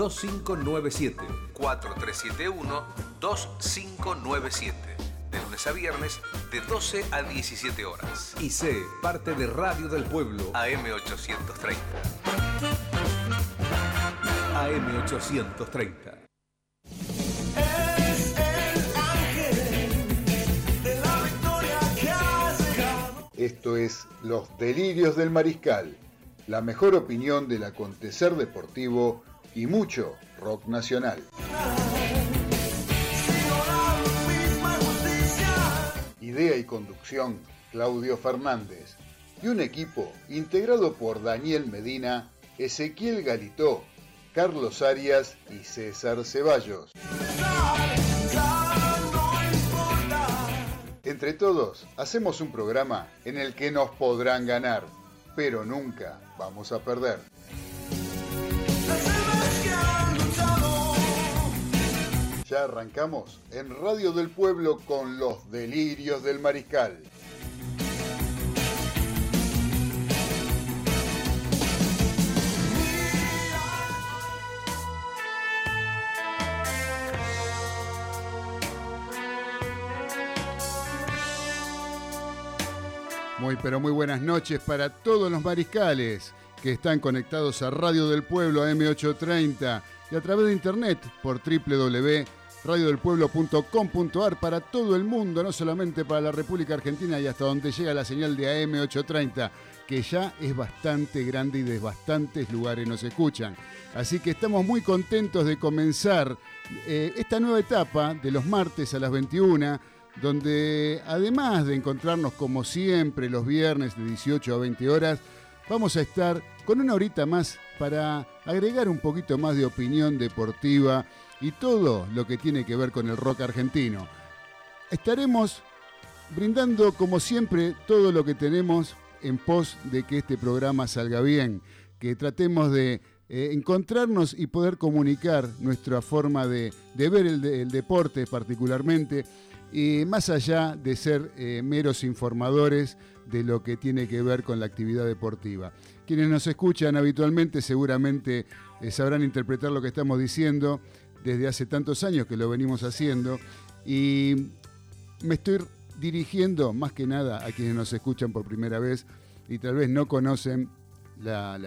2597. 4371-2597. De lunes a viernes, de 12 a 17 horas. Y sé parte de Radio del Pueblo. AM830. AM830. Esto es Los Delirios del Mariscal, la mejor opinión del acontecer deportivo y mucho rock nacional. Idea y conducción, Claudio Fernández. Y un equipo integrado por Daniel Medina, Ezequiel Galitó, Carlos Arias y César Ceballos. Entre todos, hacemos un programa en el que nos podrán ganar, pero nunca vamos a perder. Ya arrancamos en Radio del Pueblo con los delirios del mariscal. Muy pero muy buenas noches para todos los mariscales que están conectados a Radio del Pueblo M830 y a través de internet por www.radiodelpueblo.com.ar para todo el mundo, no solamente para la República Argentina y hasta donde llega la señal de AM830, que ya es bastante grande y de bastantes lugares nos escuchan. Así que estamos muy contentos de comenzar eh, esta nueva etapa de los martes a las 21 donde además de encontrarnos como siempre los viernes de 18 a 20 horas, vamos a estar con una horita más para agregar un poquito más de opinión deportiva y todo lo que tiene que ver con el rock argentino. Estaremos brindando como siempre todo lo que tenemos en pos de que este programa salga bien, que tratemos de eh, encontrarnos y poder comunicar nuestra forma de, ver el deporte particularmente y más allá de ser eh, meros informadores de lo que tiene que ver con la actividad deportiva. Quienes nos escuchan habitualmente seguramente eh, sabrán interpretar lo que estamos diciendo desde hace tantos años que lo venimos haciendo y me estoy dirigiendo más que nada a quienes nos escuchan por primera vez y tal vez no conocen la,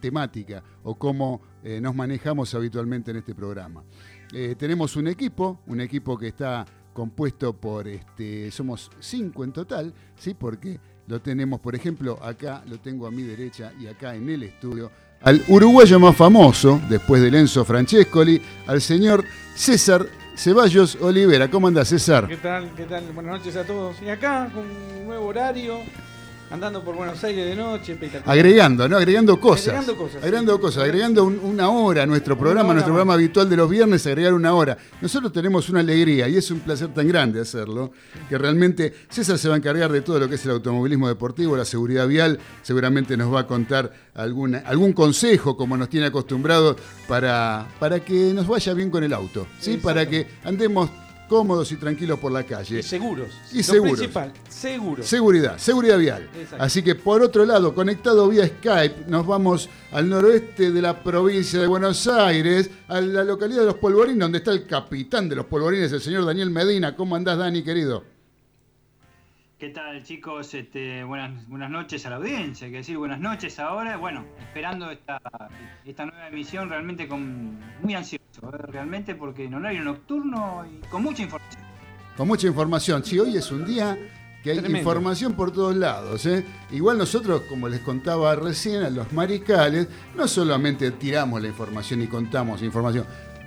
temática o cómo eh, nos manejamos habitualmente en este programa. tenemos un equipo, un equipo que está compuesto por, este, somos cinco en total, ¿sí? Porque lo tenemos, por ejemplo, acá lo tengo a mi derecha y acá en el estudio, al uruguayo más famoso, después de Lenzo Francescoli, al señor César Ceballos Olivera. ¿Cómo anda César? ¿Qué tal? ¿Qué tal? Buenas noches a todos. Y acá con un nuevo horario, andando por Buenos Aires de noche, Agregando, ¿no? Agregando cosas. Agregando cosas. Agregando cosas, agregando una hora a nuestro programa, nuestro programa habitual de los viernes, agregar una hora. Nosotros tenemos una alegría y es un placer tan grande hacerlo, que realmente César se va a encargar de todo lo que es el automovilismo deportivo, la seguridad vial, seguramente nos va a contar alguna, algún consejo, como nos tiene acostumbrado, para, para que nos vaya bien con el auto, ¿sí? Para que andemos cómodos y tranquilos por la calle. Y seguros. Y Lo seguros. principal, seguros. Seguridad, seguridad vial. Así que por otro lado, conectado vía Skype, nos vamos al noroeste de la provincia de Buenos Aires, a la localidad de Los Polvorines, donde está el capitán de Los Polvorines, el señor Daniel Medina. ¿Cómo andás, Dani, querido? ¿Qué tal chicos? Este, buenas, buenas noches a la audiencia, hay que decir buenas noches ahora. Bueno, esperando esta, esta nueva emisión realmente con muy ansioso, ¿eh? realmente porque en horario nocturno y con mucha información. Con mucha información, sí, hoy es un día que hay información por todos lados. ¿eh? Igual nosotros, como les contaba recién, a los mariscales, no solamente tiramos la información y contamos información,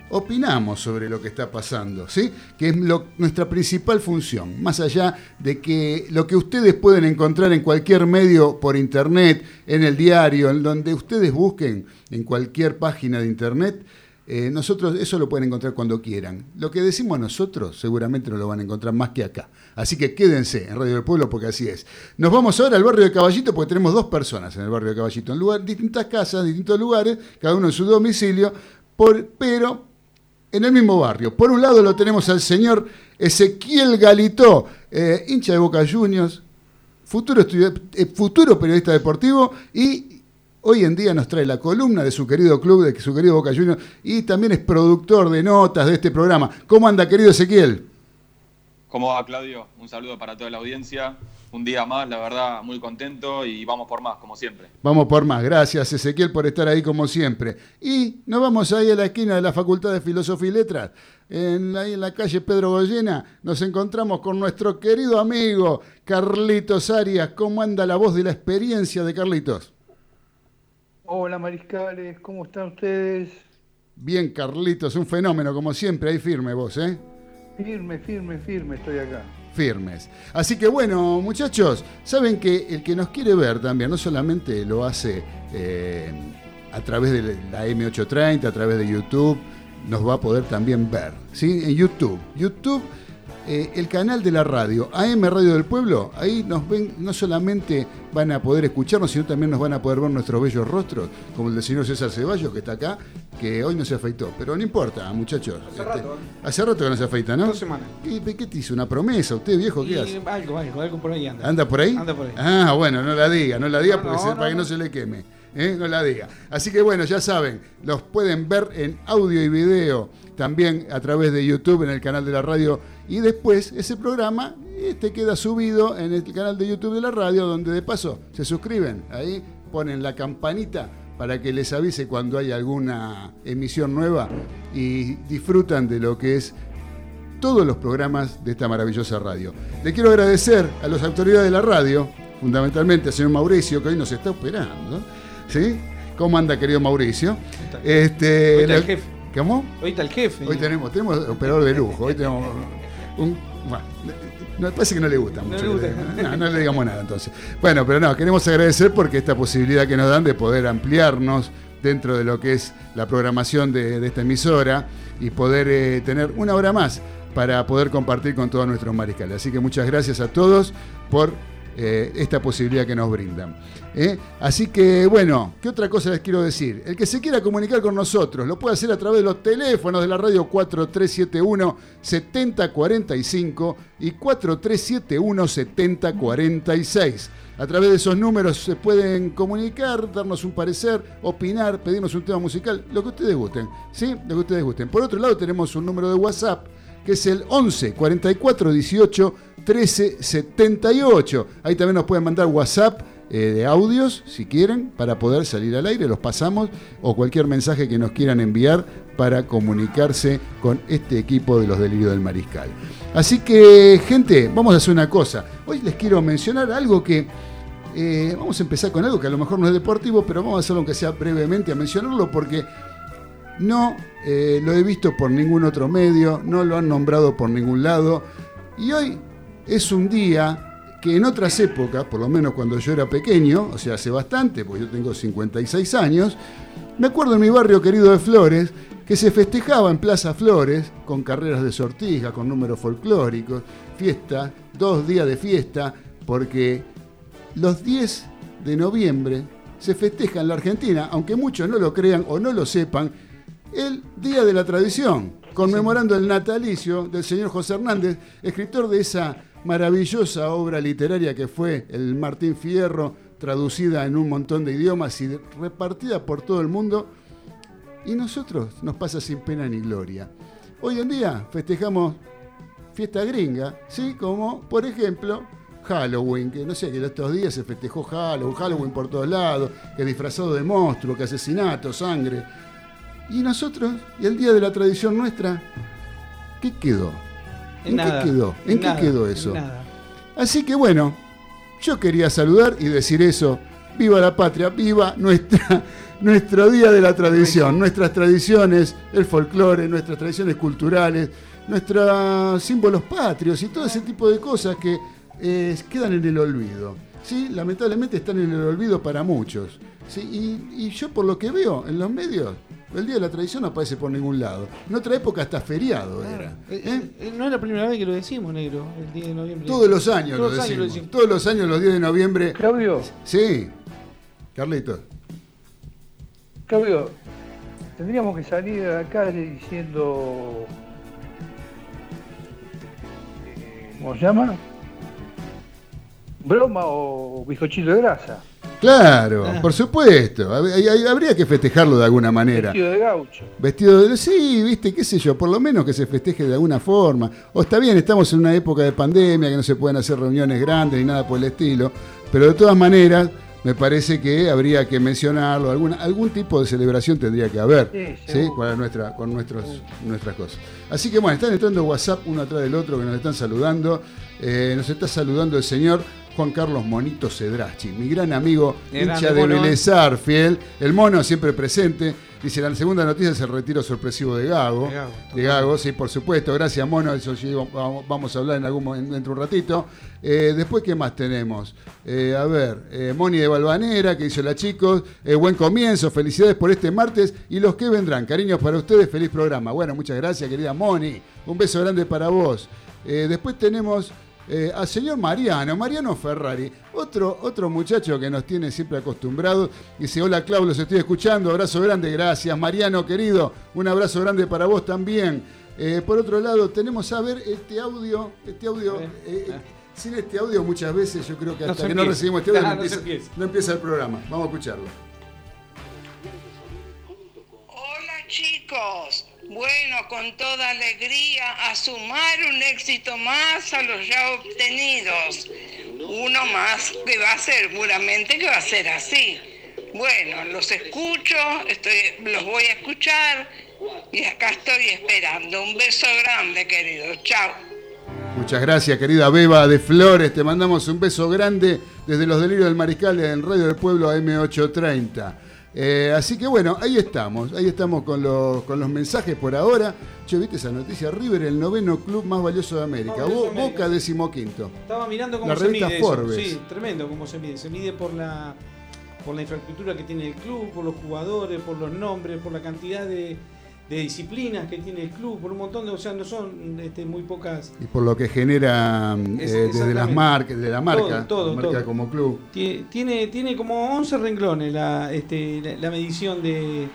opinamos sobre lo que está pasando, ¿sí? que es nuestra principal función, más allá de que lo que ustedes pueden encontrar en cualquier medio por internet, en el diario, en donde ustedes busquen, en cualquier página de internet, eh, nosotros eso lo pueden encontrar cuando quieran. Lo que decimos nosotros seguramente no lo van a encontrar más que acá. Así que quédense en Radio del Pueblo porque así es. Nos vamos ahora al barrio de Caballito porque tenemos dos personas en el barrio de Caballito, en lugar, distintas casas, distintos lugares, cada uno en su domicilio, por, pero en el mismo barrio. Por un lado lo tenemos al señor Ezequiel Galito, eh, hincha de Boca Juniors, futuro, eh, futuro periodista deportivo y hoy en día nos trae la columna de su querido club, de su querido Boca Juniors, y también es productor de notas de este programa. ¿Cómo anda, querido Ezequiel? ¿Cómo va, Claudio? Un saludo para toda la audiencia. Un día más, la verdad, muy contento y vamos por más, como siempre. Vamos por más. Gracias, Ezequiel, por estar ahí como siempre. Y nos vamos ahí a la esquina de la Facultad de Filosofía y Letras. En, ahí en la calle Pedro Goyena nos encontramos con nuestro querido amigo Carlitos Arias. ¿Cómo anda la voz de la experiencia de Carlitos? Hola Mariscales, ¿cómo están ustedes? Bien, Carlitos, un fenómeno como siempre, ahí firme vos, ¿eh? Firme, firme, firme, estoy acá. Firmes. Así que bueno, muchachos, saben que el que nos quiere ver también, no solamente lo hace eh, a través de la M830, a través de YouTube, nos va a poder también ver, ¿sí? En YouTube. YouTube eh, el canal de la radio, AM Radio del Pueblo, ahí nos ven, no solamente van a poder escucharnos, sino también nos van a poder ver nuestros bellos rostros, como el del señor César Ceballos, que está acá, que hoy no se afeitó. Pero no importa, muchachos. Hace rato, ¿eh? Hace rato que no se afeita, ¿no? Dos semanas. ¿Qué, qué te hizo? ¿Una promesa? ¿Usted, viejo, qué Y hace? algo, algo, algo por ahí anda. ¿Anda por ahí? Anda por ahí. Ah, bueno, no la diga, no la diga No, porque no, se- no, para que no, no. se le queme. ¿eh? No la diga. Así que bueno, ya saben, los pueden ver en audio y video, también a través de YouTube en el canal de la radio. Y después ese programa este queda subido en el canal de YouTube de la radio, donde de paso se suscriben. Ahí ponen la campanita para que les avise cuando hay alguna emisión nueva y disfrutan de lo que es todos los programas de esta maravillosa radio. Le quiero agradecer a las autoridades de la radio, fundamentalmente al señor Mauricio, que hoy nos está operando. ¿Sí? ¿Cómo anda, querido Mauricio? Este, Hoy está el le- jefe. ¿Cómo? Hoy está el jefe. Hoy tenemos, tenemos operador de lujo. Hoy tenemos un. Bueno, parece que no le gusta No mucho. le gusta. No, no le digamos nada entonces. Bueno, pero no, queremos agradecer porque esta posibilidad que nos dan de poder ampliarnos dentro de lo que es la programación de, de esta emisora y poder eh, tener una hora más para poder compartir con todos nuestros mariscales. Así que muchas gracias a todos por eh, esta posibilidad que nos brindan. ¿eh? Así que, bueno, ¿qué otra cosa les quiero decir? El que se quiera comunicar con nosotros lo puede hacer a través de los teléfonos de la radio 4371-7045 y 4371-7046. A través de esos números se pueden comunicar, darnos un parecer, opinar, pedirnos un tema musical, lo que ustedes gusten, ¿sí? Lo que ustedes gusten. Por otro lado, tenemos un número de WhatsApp que es el 11 44 18 13 78. Ahí también nos pueden mandar WhatsApp eh, de audios, si quieren, para poder salir al aire, los pasamos, o cualquier mensaje que nos quieran enviar para comunicarse con este equipo de los Delirios del Mariscal. Así que, gente, vamos a hacer una cosa. Hoy les quiero mencionar algo que eh, vamos a empezar con algo que a lo mejor no es deportivo, pero vamos a hacerlo aunque sea brevemente a mencionarlo porque no eh, lo he visto por ningún otro medio, no lo han nombrado por ningún lado. Y hoy es un día que en otras épocas, por lo menos cuando yo era pequeño, o sea, hace bastante, porque yo tengo 56 años, me acuerdo en mi barrio querido de Flores, que se festejaba en Plaza Flores con carreras de sortija, con números folclóricos, fiesta, dos días de fiesta, porque los 10 de noviembre se festeja en la Argentina, aunque muchos no lo crean o no lo sepan, el Día de la Tradición, conmemorando el natalicio del señor José Hernández, escritor de esa maravillosa obra literaria que fue el Martín Fierro, traducida en un montón de idiomas y repartida por todo el mundo. Y nosotros nos pasa sin pena ni gloria. Hoy en día festejamos fiesta gringa, ¿sí? Como, por ejemplo, Halloween, que no sé, que estos días se festejó Halloween, Halloween por todos lados, que disfrazado de monstruo, que asesinato, sangre. Y nosotros, y el día de la tradición nuestra, ¿qué quedó? ¿En, nada, qué quedó? ¿En, qué nada, quedó en eso? nada. Así que bueno, yo quería saludar y decir eso. Viva la patria, viva nuestra, nuestro día de la tradición, nuestras tradiciones, el folclore, nuestras tradiciones culturales, nuestros símbolos patrios y todo ese tipo de cosas que eh, quedan en el olvido. ¿sí? Lamentablemente están en el olvido para muchos. ¿Sí? Y, y yo por lo que veo en los medios, el Día de la Tradición no aparece por ningún lado. En otra época hasta feriado era. Eh, ¿eh? eh, no es la primera vez que lo decimos, negro, el 10 de noviembre. Todos los años Todos lo los años lo decimos. Todos los años, los 10 de noviembre. Claudio, Sí, Carlitos. Claudio, tendríamos que salir a la calle diciendo. ¿Cómo se llama? ¿Broma o bizcochito de grasa? Claro, Ah. por supuesto. Habría que festejarlo de alguna manera. Vestido de gaucho. Vestido de... Sí, viste, qué sé yo, por lo menos que se festeje de alguna forma. O está bien, estamos en una época de pandemia, que no se pueden hacer reuniones grandes ni nada por el estilo, pero de todas maneras me parece que habría que mencionarlo, alguna, algún tipo de celebración tendría que haber, Sí, ¿sí? Para nuestra, con nuestros, nuestras cosas. Así que bueno, están entrando WhatsApp uno atrás del otro que nos están saludando. Eh, nos está saludando el señor Juan Carlos Monito Cedrachi, mi gran amigo, hincha de. Vélez fiel, el mono siempre presente. Dice, la segunda noticia es el retiro sorpresivo de Gago. De Gago, De Gago, sí, por supuesto. Gracias, mono. Eso sí, vamos a hablar en algún momento, dentro de un ratito. Eh, después, ¿qué más tenemos? Eh, a ver, eh, Moni de Balvanera, que hizo la chicos. Buen comienzo, felicidades por este martes y los que vendrán. Cariños para ustedes, feliz programa. Bueno, muchas gracias, querida Moni. Un beso grande para vos. Después tenemos eh, al señor Mariano, Mariano Ferrari, otro, otro muchacho que nos tiene siempre acostumbrados. Dice, hola Clau, los estoy escuchando, abrazo grande, gracias. Mariano, querido, un abrazo grande para vos también. Eh, por otro lado, tenemos a ver este audio, este audio, Eh, sin este audio muchas veces yo creo que No hasta se que no recibimos este audio no, no empieza. no empieza el programa. Vamos a escucharlo. Hola chicos, bueno, con toda alegría a sumar un éxito más a los ya obtenidos. Uno más que va a ser, seguramente que va a ser así. Bueno, los escucho, estoy, los voy a escuchar y acá estoy esperando. Un beso grande, querido. Chao. Muchas gracias, querida Beba de Flores. Te mandamos un beso grande desde los delirios del Mariscal en Radio del Pueblo AM830. Eh, así que bueno, ahí estamos. Ahí estamos con los, con los mensajes por ahora. Che, ¿viste esa noticia? River, el noveno club más valioso de América. Valioso Bo- América. Boca decimoquinto. Estaba mirando cómo La se mide eso. Forbes. Sí, tremendo cómo se mide. Se mide por la por la infraestructura que tiene el club, por los jugadores, por los nombres, por la cantidad de, de disciplinas que tiene el club, por un montón de, o sea, no son este, muy pocas. Y por lo que genera Es- eh, desde las marcas, de la marca, Todo, todo, la marca todo. como club. Tie- Tiene, tiene como 11 renglones la, este, la, la medición de,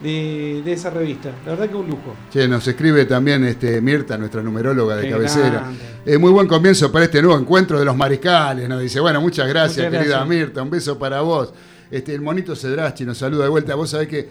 de, de esa revista. La verdad que un lujo. Che, nos escribe también este, Mirta, nuestra numeróloga de Qué cabecera. Eh, muy buen comienzo para este nuevo encuentro de los mariscales. Nos dice, bueno, muchas gracias, Muchas querida. Mirta. Un beso para vos. Este, el monito Cedrachi nos saluda de vuelta. Vos sabés que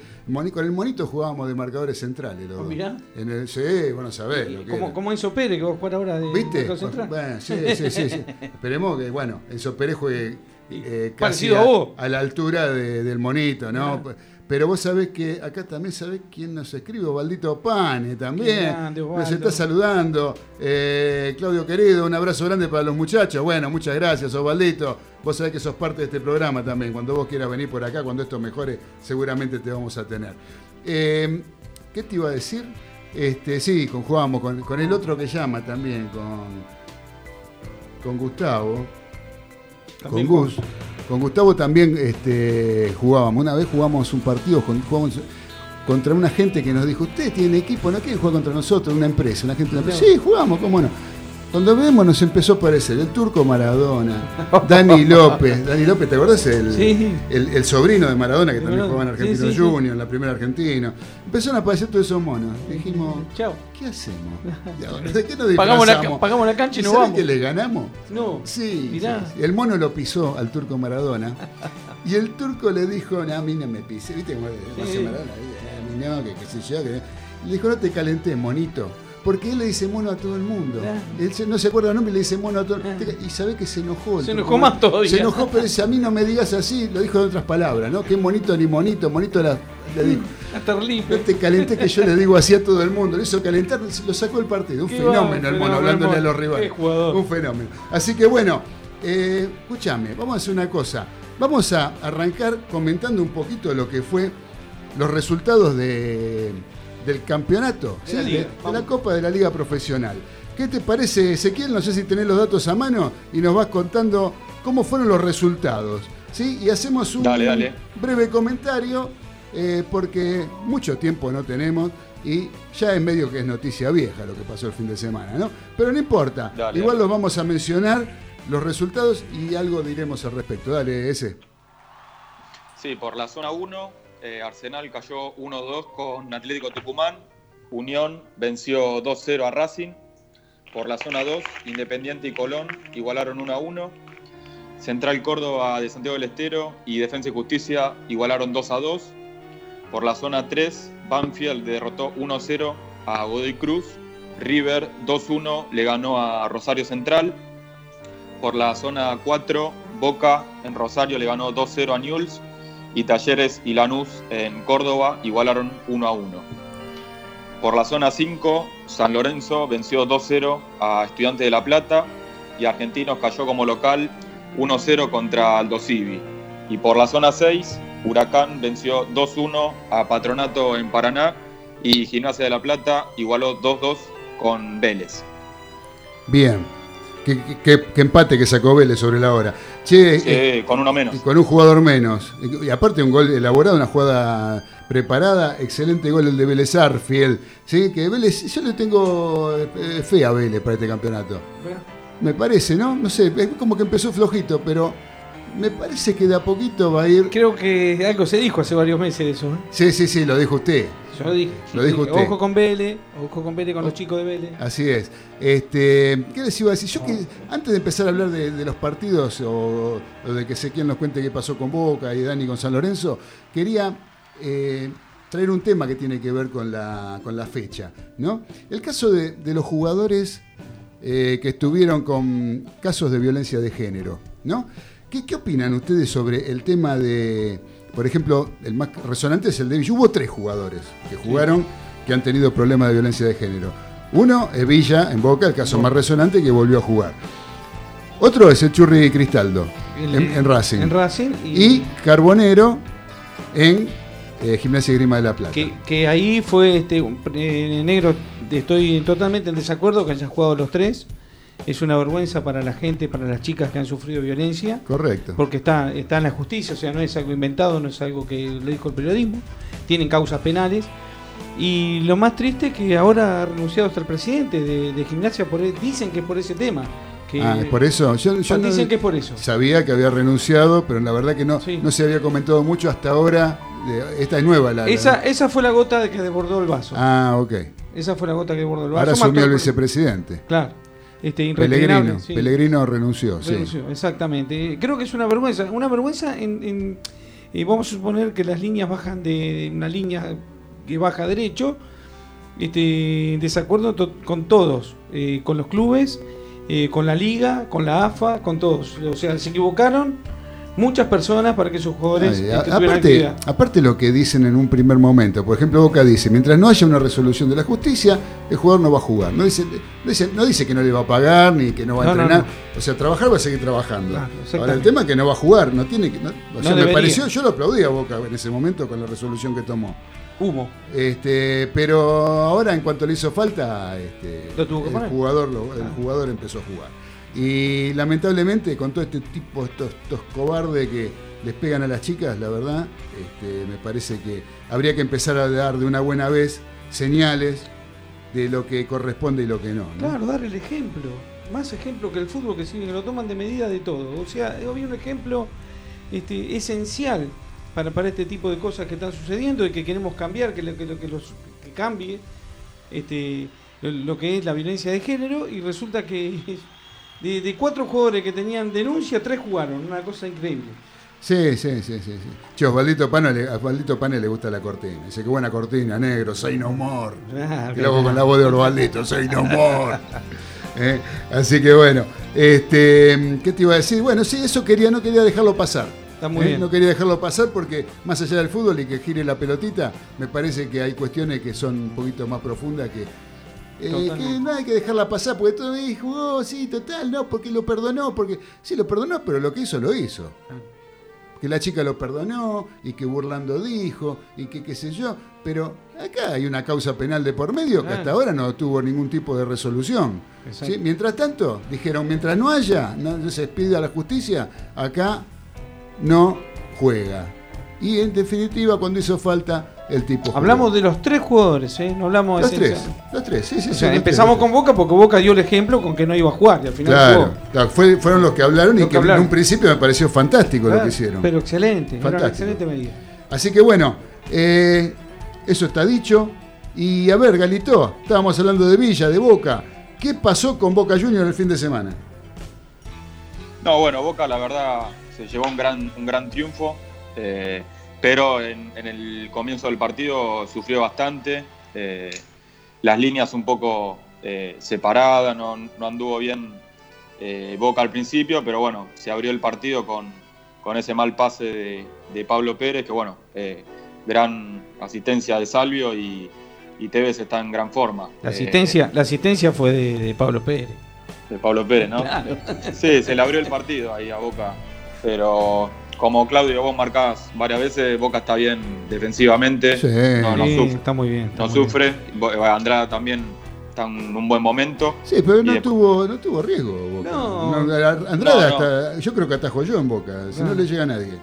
con el monito jugábamos de marcadores centrales. los mirá. En el, sí, bueno, sabés lo que Como, como Enzo Pérez, que vos jugás ahora de ¿Viste? central. Bueno, sí, sí, sí, sí. Esperemos que, bueno, Enzo Pérez juegue eh, casi a vos. a la altura de- del monito, ¿no? Pero vos sabés que acá también sabés quién nos escribe, Valdito Pane también. grande, nos está saludando. Eh, Claudio querido, un abrazo grande para los muchachos. Bueno, muchas gracias, Osvaldito. Vos sabés que sos parte de este programa también. Cuando vos quieras venir por acá, cuando esto mejore, seguramente te vamos a tener. Eh, ¿Qué te iba a decir? Este, sí, conjugamos con, con el otro que llama también, con, con Gustavo. También con Gus. Con Gustavo también este, jugábamos. Una vez jugamos un partido con, jugamos contra una gente que nos dijo, ustedes tienen equipo, no quieren jugar contra nosotros, una empresa, una gente de una empresa. Sí, jugamos, cómo no. Cuando vemos nos empezó a aparecer el turco Maradona, Dani López. Dani López, ¿te acordás? El, Sí. el, el sobrino de Maradona que también Maradona. jugaba en Argentino Sí. Junior, en la primera Argentina. Empezaron a aparecer todos esos monos. Dijimos, Chao. ¿qué hacemos? ¿De qué nos Pagamos la, pagamos la cancha y nos ¿Sabés vamos. que le ganamos? No. Sí, Mirá. el mono lo pisó al turco Maradona y el turco le dijo, no, a mí no me pise, ¿viste cómo. Maradona? A mí no, que qué sé yo. Que... Le dijo, no te calenté, monito. Porque él le dice mono a todo el mundo. Claro. Él se- no se acuerda el nombre y le dice mono a todo el Claro. mundo. Y sabe que se enojó. Se enojó más todavía. Se enojó, pero dice, a mí no me digas así. Lo dijo de otras palabras, ¿no? Que monito ni monito. Monito la- le dijo. Hasta No Terlipe. te calenté que yo le digo así a todo el mundo. Lo hizo calentar, lo sacó el partido. Un fenómeno va, el fenómeno, mono, hablándole a los rivales. Un fenómeno. Así que bueno, eh, escúchame, vamos a hacer una cosa. Vamos a arrancar comentando un poquito lo que fue los resultados de, del campeonato, De ¿sí? la de, liga, de la vamos. Copa de la Liga Profesional. ¿Qué te parece, Ezequiel? No sé si tenés los datos a mano y nos vas contando cómo fueron los resultados. ¿sí? Y hacemos un Dale, dale. breve comentario eh, porque mucho tiempo no tenemos y ya es medio que es noticia vieja lo que pasó el fin de semana, ¿no? Pero no importa, Dale, igual dale. los vamos a mencionar los resultados y algo diremos al respecto. Dale, ese. Sí, por la zona 1, eh, Arsenal cayó 1-2 con Atlético Tucumán. Unión venció 2-0 a Racing. Por la zona 2, Independiente y Colón igualaron 1-1. Central Córdoba de Santiago del Estero y Defensa y Justicia igualaron 2 a 2. Por la zona 3, Banfield derrotó 1 a 0 a Godoy Cruz. River 2-1 le ganó a Rosario Central. Por la zona 4, Boca en Rosario le ganó 2-0 a Newell's. Y Talleres y Lanús en Córdoba igualaron 1 a 1. Por la zona 5, San Lorenzo venció 2-0 a Estudiantes de La Plata y Argentinos cayó como local 1-0 contra Aldo Civi. Y por la zona 6, Huracán venció 2-1 a Patronato en Paraná y Gimnasia de La Plata igualó 2-2 con Vélez. Bien. Qué, qué- qué empate que sacó Vélez sobre la hora. Che, Sí, eh, con uno menos. con un jugador menos. Y aparte un gol elaborado, una jugada preparada, excelente gol el de Vélez Arfield. ¿sí? Que Vélez, yo le tengo eh, fe a Vélez para este campeonato. Me parece, ¿no? No sé, es como que empezó flojito, pero me parece que de a poquito va a ir. Creo que algo se dijo hace varios meses de eso. ¿eh? Sí, sí, sí, lo dijo usted. Yo lo dije. Lo dijo usted. Ojo con Vélez, ojo con Vélez, con los chicos de Vélez. Así es. Este, ¿Qué les iba a decir? Yo que antes de empezar a hablar de, de los partidos o, o de que Ezequiel nos cuente qué pasó con Boca y Dani con San Lorenzo, quería eh, traer un tema que tiene que ver con la, con la fecha. ¿no? El caso de, de los jugadores eh, que estuvieron con casos de violencia de género. ¿no? ¿Qué, qué opinan ustedes sobre el tema de, por ejemplo, el más resonante es el de Villa? Hubo tres jugadores que jugaron que han tenido problemas de violencia de género. Uno es Villa en Boca, el caso más resonante que volvió a jugar. Otro es el Churri Cristaldo El- en, en Racing. En Racing. y Carbonero en eh, Gimnasia y Grima de la Plata. Que, que ahí fue este eh, negro, estoy totalmente en desacuerdo que hayan jugado los tres. Es una vergüenza para la gente, para las chicas que han sufrido violencia, Correcto. porque está, está en la justicia, o sea, no es algo inventado, no es algo que le dijo el periodismo. Tienen causas penales. Y lo más triste es que ahora ha renunciado hasta el presidente de, de gimnasia, por, e- dicen que es por ese tema. Que, Ah, es por eso. Yo, yo no- dicen que es por eso. sabía que había renunciado, pero la verdad que no, Sí. no se había comentado mucho hasta ahora. Esta es nueva la. la- Esa, esa fue la gota de que desbordó el vaso. Ah, ok. Esa fue la gota que desbordó el vaso. Ahora asumió el vicepresidente. Claro. Este, Pellegrino. sí. Pellegrino renunció, sí. Exactamente. Creo que es una vergüenza. Una vergüenza en. en- eh, vamos a suponer que las líneas bajan de una línea que baja derecho. Este, en desacuerdo to- con todos. eh, con los clubes, eh, con la liga, con la AFA, con todos. O sea, se equivocaron muchas personas para que esos jugadores Ay, este, aparte, actividad. aparte lo que dicen en un primer momento, por ejemplo Boca dice, mientras no haya una resolución de la justicia, el jugador no va a jugar. No dice, no dice, no dice que no le va a pagar ni que no va a No, entrenar. no. O sea, trabajar va a seguir trabajando. Ahora el tema es que no va a jugar, no tiene que. o sea, me pareció, yo lo aplaudí a Boca en ese momento con la resolución que tomó. Humo. Este, pero ahora en cuanto le hizo falta, este, el jugador lo- el Ah. jugador empezó a jugar. Y lamentablemente con todo este tipo, estos, estos cobardes que les pegan a las chicas, la verdad, este, me parece que habría que empezar a dar de una buena vez señales de lo que corresponde y lo que no. Claro, dar el ejemplo. Más ejemplo que el fútbol que siguen, que lo toman de medida de todo. O sea, había un ejemplo este, esencial para, para este tipo de cosas que están sucediendo y que queremos cambiar, que, que, que los, que cambie este, lo que es la violencia de género y resulta que de, de cuatro jugadores que tenían denuncia, tres jugaron. Una cosa increíble. Sí, sí, sí, sí. sí. Che, a Osvaldito Pane, le, a Osvaldito Pane le gusta la cortina. Dice que buena cortina, negro, say no more. Ah, Y luego con la voz de Osvaldito, say no more. Eh, Así que bueno, este, ¿qué te iba a decir? Bueno, sí, eso quería, no quería dejarlo pasar. Está muy Eh, bien. No quería dejarlo pasar porque más allá del fútbol y que gire la pelotita, me parece que hay cuestiones que son un poquito más profundas que, eh, que no hay que dejarla pasar, porque todo me jugó, sí, total, no, porque lo perdonó, porque sí lo perdonó, pero lo que hizo lo hizo. Que la chica lo perdonó y que burlando dijo y que qué sé yo, pero acá hay una causa penal de por medio que hasta ahora no tuvo ningún tipo de resolución. ¿sí? Mientras tanto, dijeron, mientras no haya, no se pida la justicia, acá no juega. Y en definitiva, cuando hizo falta, el tipo. jugó. Hablamos de los tres jugadores, ¿eh? No hablamos los de tres, esencia. los tres, sí, sí, O sí, sea, empezamos tres, con Boca porque Boca dio el ejemplo con que no iba a jugar y al final Claro, jugó. claro, fue- fueron los que hablaron y Los que, que hablaron. en un principio me pareció fantástico lo que hicieron. Pero excelente, era una Fantástico. excelente medida. Así que bueno, eh, eso está dicho. Y a ver, Galito, estábamos hablando de Villa, de Boca. ¿Qué pasó con Boca Junior el fin de semana? No, bueno, Boca la verdad se llevó un gran, un gran triunfo, eh, pero en, en el comienzo del partido sufrió bastante. eh, las líneas un poco eh, separadas, no, no anduvo bien eh, Boca al principio, pero bueno, se abrió el partido con, con ese mal pase de, de Pablo Pérez, que bueno, gran asistencia de Salvio y, y Tevez está en gran forma. La asistencia, la asistencia fue de, de Pablo Pérez. de Pablo Pérez, ¿no? Claro. Sí, se le abrió el partido ahí a Boca. Pero como Claudio, vos marcás varias veces, Boca está bien defensivamente. Sí. No, no Sí, sufre. está muy bien. está No muy bien. sufre. Bo- Andrada también está en un buen momento. Sí, pero no de- tuvo, no tuvo riesgo Boca. No. Andrada, No, no. hasta- yo creo que atajó yo en Boca, si no No. le llega a nadie.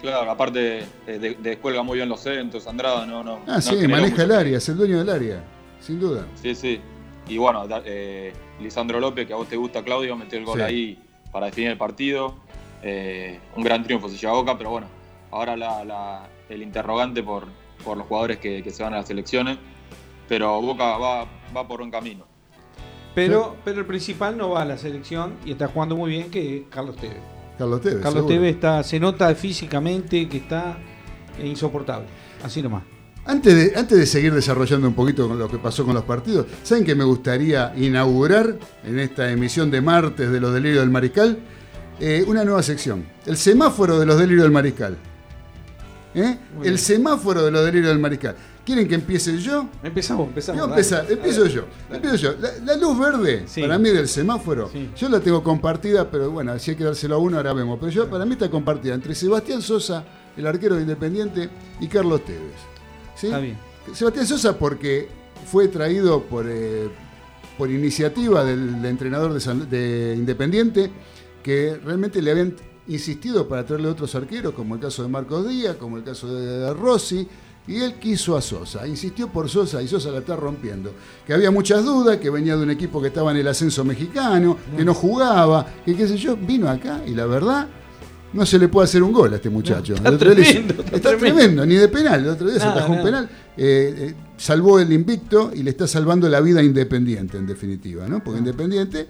Claro, aparte eh, de- descuelga muy bien los centros, Andrada no, no. Ah, no sí, maneja el área, es el dueño del área, sin duda. Sí, sí. Y bueno, eh, Lisandro López, que a vos te gusta, Claudio, metió el gol Sí. ahí para definir el partido. Eh, un gran triunfo se lleva a Boca, pero bueno, ahora la- la- el interrogante por, por los jugadores que, que se van a las elecciones. Pero Boca va, va por buen camino. Pero, pero el principal no va a la selección y está jugando muy bien, que es Carlos Tevez. Carlos Tevez. Carlos. Tevez está, se nota físicamente que está insoportable. Así nomás. Antes de, antes de seguir desarrollando un poquito con lo que pasó con los partidos, ¿saben que me gustaría inaugurar en esta emisión de martes de los delirios del mariscal? Eh, una nueva sección. El semáforo de los delirios del mariscal. ¿Eh? El bien. semáforo de los delirios del mariscal. ¿Quieren que empiece yo? Empezamos, empezamos. Yo dale. empiezo Dale. yo. Empiezo yo. La, la luz verde, Sí. para mí del semáforo, Sí. yo la tengo compartida, pero bueno, si hay que dárselo a uno, ahora vemos. Pero yo, para mí está compartida entre Sebastián Sosa, el arquero de Independiente, y Carlos Tevez. ¿Sí? Está bien. Sebastián Sosa porque fue traído por, eh, por iniciativa del, entrenador de, San- de Independiente, que realmente le habían insistido para traerle otros arqueros, como el caso de Marcos Díaz, como el caso de Rossi, y él quiso a Sosa, insistió por Sosa y Sosa la está rompiendo. Que había muchas dudas, que venía de un equipo que estaba en el ascenso mexicano, que no jugaba, que qué sé yo, vino acá y la verdad... No se le puede hacer un gol a este muchacho. está tremendo, está está tremendo. tremendo, ni de penal. El otro día se Nada, atajó un penal. Eh, eh, salvó el invicto y le está salvando la vida a Independiente, en definitiva, ¿no? Ah. Porque Independiente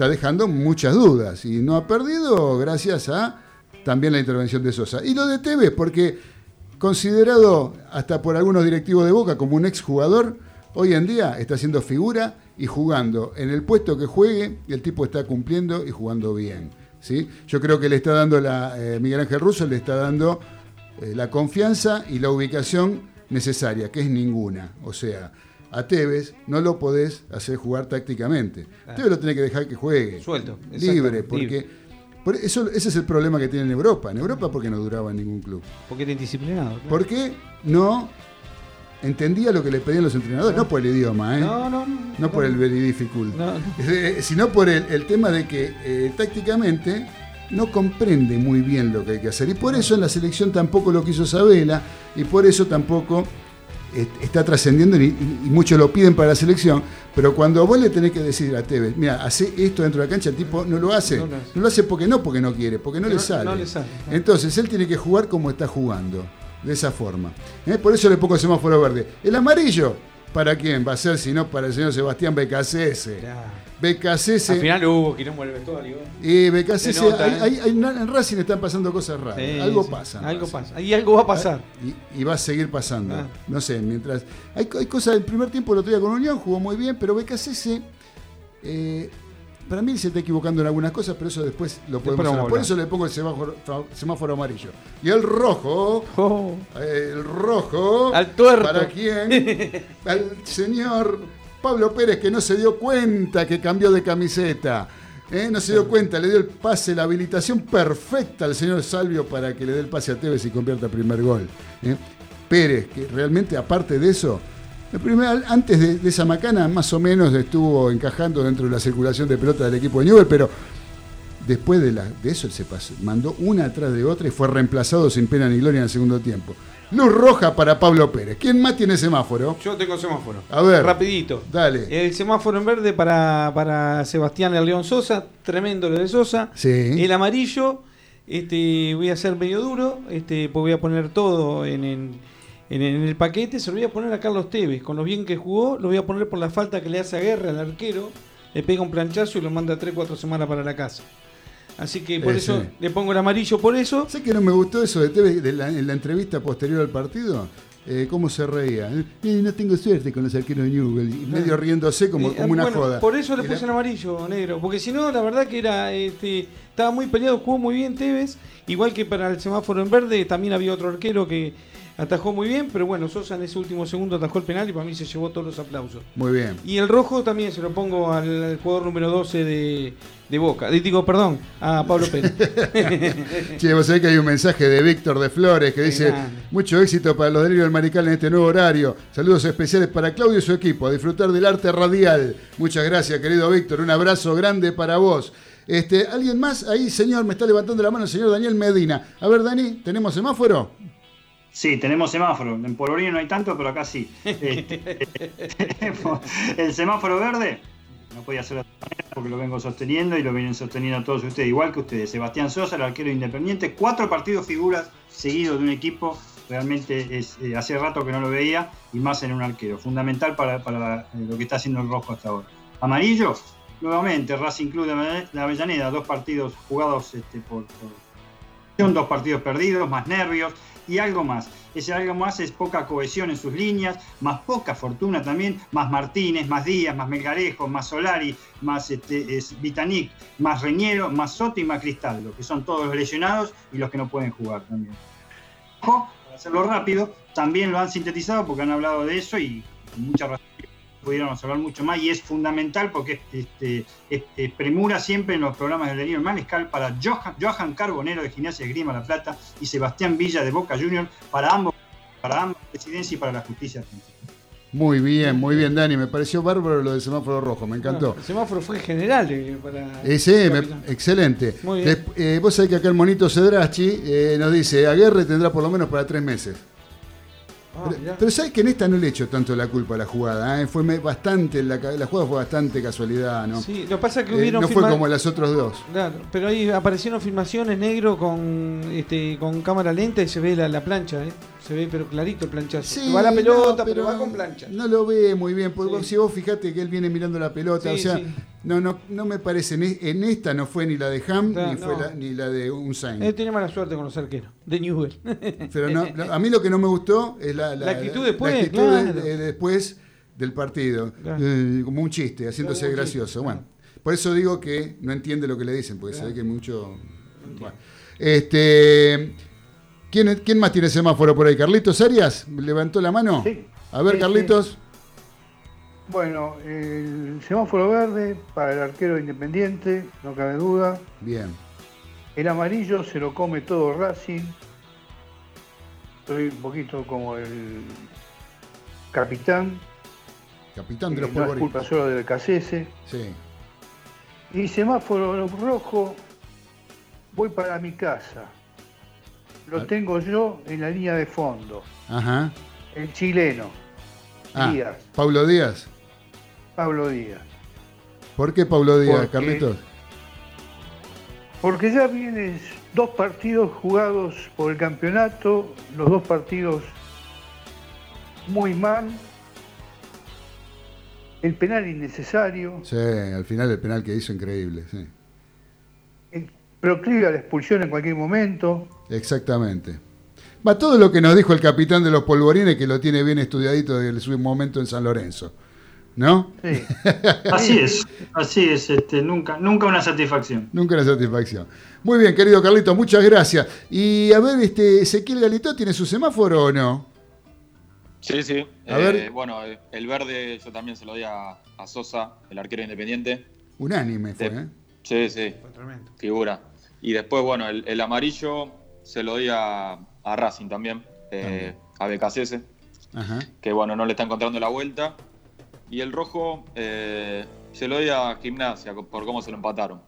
está dejando muchas dudas y no ha perdido gracias a también la intervención de Sosa. Y lo de Tevez, porque considerado hasta por algunos directivos de Boca como un exjugador, hoy en día está haciendo figura y jugando en el puesto que juegue, el tipo está cumpliendo y jugando bien. ¿sí? Yo creo que le está dando la, eh, Miguel Ángel Russo le está dando eh, la confianza y la ubicación necesaria, que es ninguna. O sea, a Tevez no lo podés hacer jugar tácticamente. Tevez lo tenés que dejar que juegue. Suelto, Libre, porque libre. por eso, ese es el problema que tiene en Europa. En Europa porque no duraba en ningún club. Porque era indisciplinado. claro. Porque no entendía lo que le pedían los entrenadores, no por el idioma, ¿eh? No, no, no. no por el very difficult, No, no. Sino por el, el tema de que eh, tácticamente no comprende muy bien lo que hay que hacer. Y por eso en la selección tampoco lo quiso Sabela, y por eso tampoco está trascendiendo, y, muchos lo piden para la selección, pero cuando vos le tenés que decir a Tevez, mira, hace esto dentro de la cancha, el tipo no lo hace. No No lo hace. hace, porque no, porque no quiere, porque no, No- le, sale. no le sale. Entonces él tiene que jugar como está jugando, de esa forma. ¿eh? Por eso le pongo el semáforo verde. El amarillo, ¿para quién? Va a ser, si no, para el señor Sebastián Becasese. Becasese. Al final hubo quilombo en el vestuario. Y Becasese, Se nota, hay- ¿eh? hay- hay- en Racing están pasando cosas raras. Sí, algo sí. pasa. Algo Racing. pasa. Y algo va a pasar. Y, y va a seguir pasando. Ah. No sé, mientras. Hay, hay cosas del primer tiempo, el otro día con Unión, jugó muy bien, pero Becasese. eh, para mí se está equivocando en algunas cosas, pero eso después lo podemos Después hablar. Por eso le pongo el semáforo, semáforo amarillo. Y el rojo. Oh, El rojo. Al tuerto. ¿Para quién? Al señor Pablo Pérez que no se dio cuenta que cambió de camiseta. ¿eh? No se dio cuenta, le dio el pase, la habilitación perfecta al señor Salvio para que le dé el pase a Tevez y convierta el primer gol. ¿eh? Pérez, que realmente aparte de eso, antes de, de esa macana más o menos estuvo encajando dentro de la circulación de pelota del equipo de Newell, pero después de, la- de eso él se pasó, mandó una atrás de otra y fue reemplazado sin pena ni gloria en el segundo tiempo. Luz roja para Pablo Pérez. ¿Quién más tiene semáforo? Yo tengo semáforo. A ver. Rapidito. Dale. El semáforo en verde para, para Sebastián León Sosa. Tremendo lo de Sosa. Sí. El amarillo, este, voy a hacer medio duro, este, pues voy a poner todo en, en- en- en el paquete, se lo voy a poner a Carlos Tevez, con lo bien que jugó, lo voy a poner por la falta que le hace a Guerra al arquero, le pega un planchazo y lo manda 3-4 semanas para la casa. Así que por Eh, eso sí. le pongo el amarillo por eso. ¿Sabes que no me gustó eso de Tevez de la- en la entrevista posterior al partido? Eh, ¿Cómo se reía? Eh, no tengo suerte con los arqueros de Newell. Y medio riéndose como, como una bueno, joda. Por eso le puse el amarillo, negro. Porque si no, la verdad que era este, estaba muy peleado, jugó muy bien Tevez. Igual que para el semáforo en verde, también había otro arquero que atajó muy bien. Pero bueno, Sosa en ese último segundo atajó el penal y para mí se llevó todos los aplausos. Muy bien. Y el rojo también se lo pongo al, al jugador número 12 de, de Boca. Eh, Digo, perdón, a Pablo Pérez. Che, vos sabés que hay un mensaje de Víctor de Flores que dice. Mucho éxito para los delirios del Marical en este nuevo horario. Saludos especiales para Claudio y su equipo. A disfrutar del arte radial. Muchas gracias, querido Víctor. Un abrazo grande para vos. Este, ¿Alguien más? Ahí, señor, me está levantando la mano el señor Daniel Medina. A ver, Dani, ¿tenemos semáforo? Sí, tenemos semáforo. En Polvorín no hay tanto, pero acá sí. Este, el semáforo verde, no podía ser de otra manera porque lo vengo sosteniendo y lo vienen sosteniendo todos ustedes, igual que ustedes. Sebastián Sosa, el arquero independiente, cuatro partidos figuras seguidos de un equipo. Realmente es, eh, hace rato que no lo veía y más en un arquero. Fundamental para, para, eh, lo que está haciendo el rojo hasta ahora. Amarillo, nuevamente, Racing Club de Avellaneda, dos partidos jugados este, por, por dos partidos perdidos, más nervios y algo más. Ese algo más es poca cohesión en sus líneas, más poca fortuna también, más Martínez, más Díaz, más Melgarejo, más Solari, más este, es Vitanic, más Reñero, más Soto y más Cristaldo, que son todos lesionados y los que no pueden jugar también. Para hacerlo rápido, también lo han sintetizado porque han hablado de eso y con mucha razón pudiéramos hablar mucho más y es fundamental porque este, es- es premura siempre en los programas del Delirio Manescal para Johan, Johan Carbonero de Gimnasia de Grima La Plata y Sebastián Villa de Boca Junior para ambos, para ambas presidencias y para la justicia argentina. Muy bien, muy bien, Dani. Me pareció bárbaro lo del semáforo rojo, me encantó. Bueno, el semáforo fue general eh, para. Ese, me- excelente. Muy bien. Des- eh, vos sabés que acá el monito Cedrachi eh, nos dice, Aguerre tendrá por lo menos para tres meses. Ah, pero, pero sabés que en esta no le echo tanto la culpa a la jugada. ¿eh? Fue bastante, la, la jugada fue bastante casualidad, ¿no? Sí, lo que pasa es que Eh, hubieron no fue como las otras dos. Claro, pero ahí aparecieron filmaciones negro con este con cámara lenta y se ve la, la plancha, ¿eh? Se ve pero clarito el planchazo. Sí, va la pelota, no, pero, va con plancha. No lo ve muy bien, porque Sí. si vos fijate que él viene mirando la pelota, Sí, o sea, no, no, no me parece, en, e- en esta no fue ni la de Ham, No, ni fue no. la, ni la de un Sainz. Él tiene mala suerte con los arqueros, de Newell. Pero no, a mí lo que no me gustó es la, La actitud después, la actitud de- claro. de- después del partido. Claro. Eh, como un chiste, haciéndose gracioso. Bueno, por eso digo que no entiende lo que le dicen, porque ve que mucho. Bueno. Este, ¿quién, ¿Quién más tiene semáforo por ahí? ¿Carlitos Arias? ¿Levantó la mano? Sí. A ver, Sí, Carlitos. Bueno, el semáforo verde para el arquero independiente, no cabe duda. Bien. El amarillo se lo come todo Racing. Soy un poquito como el capitán. Capitán de eh, los no es culpa solo del Cacese. Sí. Y semáforo rojo, voy para mi casa. Lo Ah. tengo yo en la línea de fondo. Ajá. El chileno, Ah, Díaz, Pablo Díaz. Pablo Díaz. ¿Por qué Pablo Díaz, Porque- Carlitos? Porque ya vienen dos partidos jugados por el campeonato, los dos partidos muy mal. El penal innecesario, Sí, al final el penal que hizo, increíble. Sí. Proclive a la expulsión en cualquier momento. Exactamente. Va todo lo que nos dijo el capitán de los polvorines, que lo tiene bien estudiadito desde su momento en San Lorenzo. ¿No? Sí. Así es, así es, este, nunca, nunca una satisfacción. Nunca una satisfacción. Muy bien, querido Carlito, muchas gracias. Y a ver, este, Ezequiel Galito, ¿tiene su semáforo o no? Sí, sí. A Eh, ver. Bueno, eh, el verde yo también se lo di a, a Sosa, el arquero independiente. Unánime fue, Sí. ¿eh? Sí, sí, Tremendo. figura. Y después, bueno, el, el amarillo se lo di a, a Racing también, eh, a Becasese, que bueno, no le está encontrando la vuelta. Y el rojo eh, se lo di a Gimnasia por cómo se lo empataron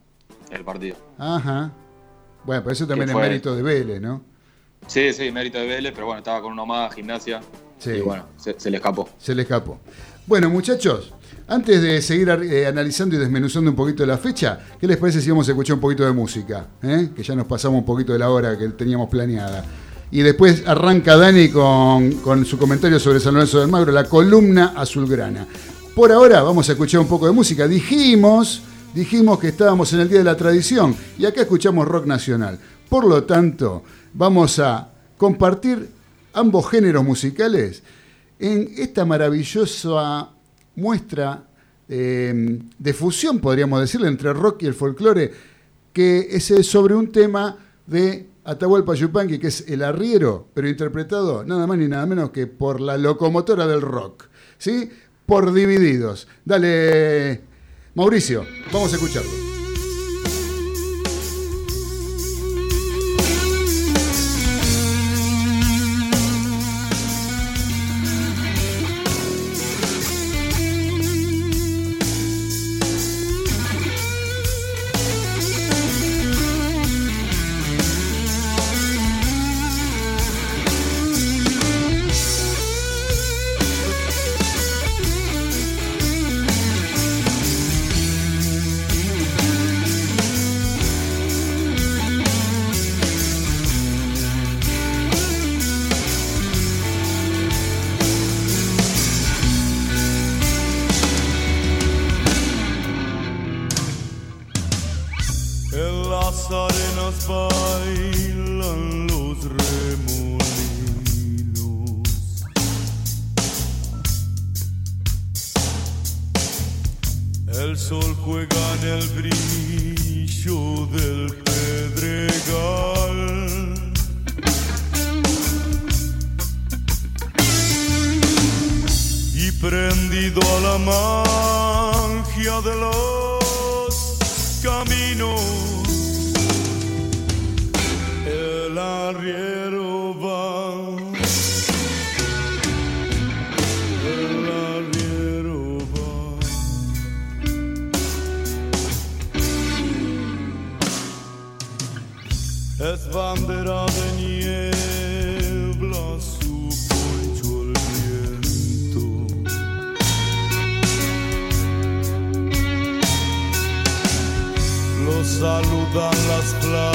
el partido. Ajá. Bueno, pero eso también es mérito de Vélez, ¿no? Sí, sí, mérito de Vélez, pero bueno, estaba con uno más, Gimnasia, Sí. y bueno, se, se le escapó. Se le escapó. Bueno, muchachos, antes de seguir eh, analizando y desmenuzando un poquito la fecha, ¿qué les parece si vamos a escuchar un poquito de música? eh? Que ya nos pasamos un poquito de la hora que teníamos planeada. Y después arranca Dani con, con su comentario sobre San Lorenzo del Magro, la columna azulgrana. Por ahora vamos a escuchar un poco de música. Dijimos dijimos que estábamos en el Día de la Tradición y acá escuchamos rock nacional. Por lo tanto, vamos a compartir ambos géneros musicales en esta maravillosa muestra eh, de fusión, podríamos decirle, entre rock y el folclore, que es sobre un tema de Atahualpa Yupanqui, que es el arriero, pero interpretado nada más ni nada menos que por la locomotora del rock, ¿sí? Por divididos. Dale, Mauricio, vamos a escucharlo. las arenas bailan los remolinos. El sol juega en el brillo del pedregal. Y prendido a la magia de los caminos el arriero va. El arriero va. Es bandera de niebla su poncho el viento. Lo saludan las playas.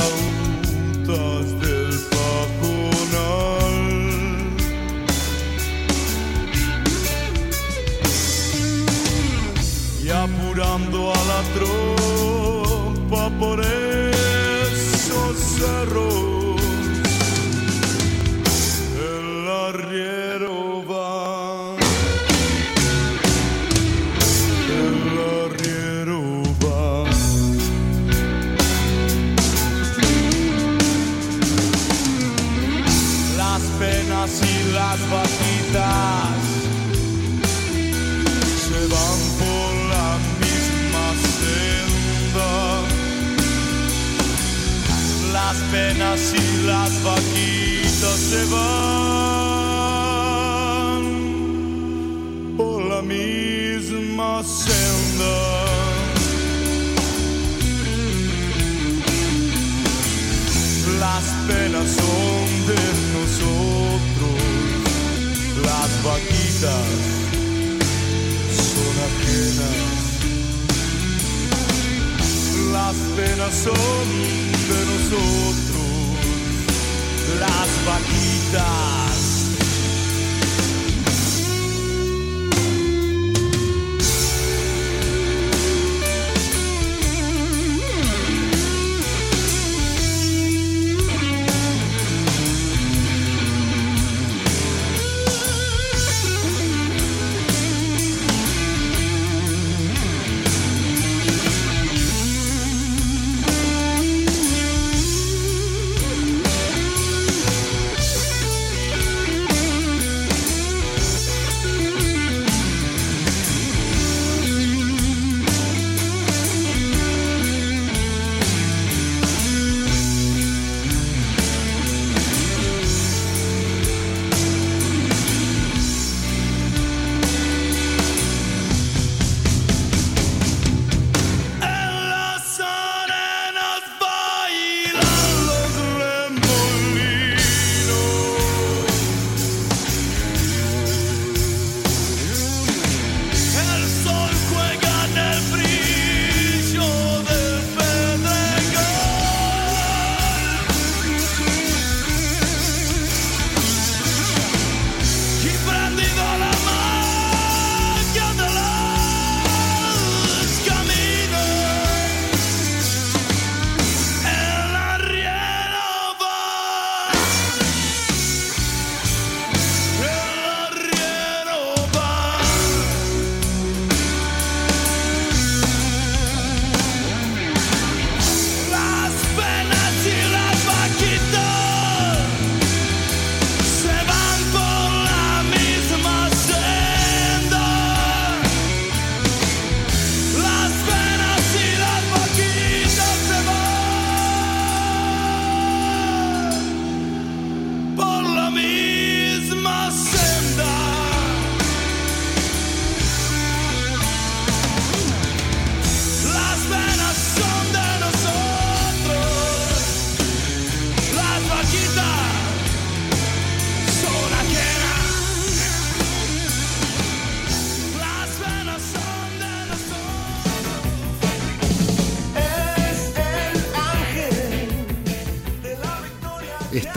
se las vaquitas se van por la misma senda. Las penas son de nosotros, las vaquitas son ajenas. Las penas son de nosotros. las vaquitas.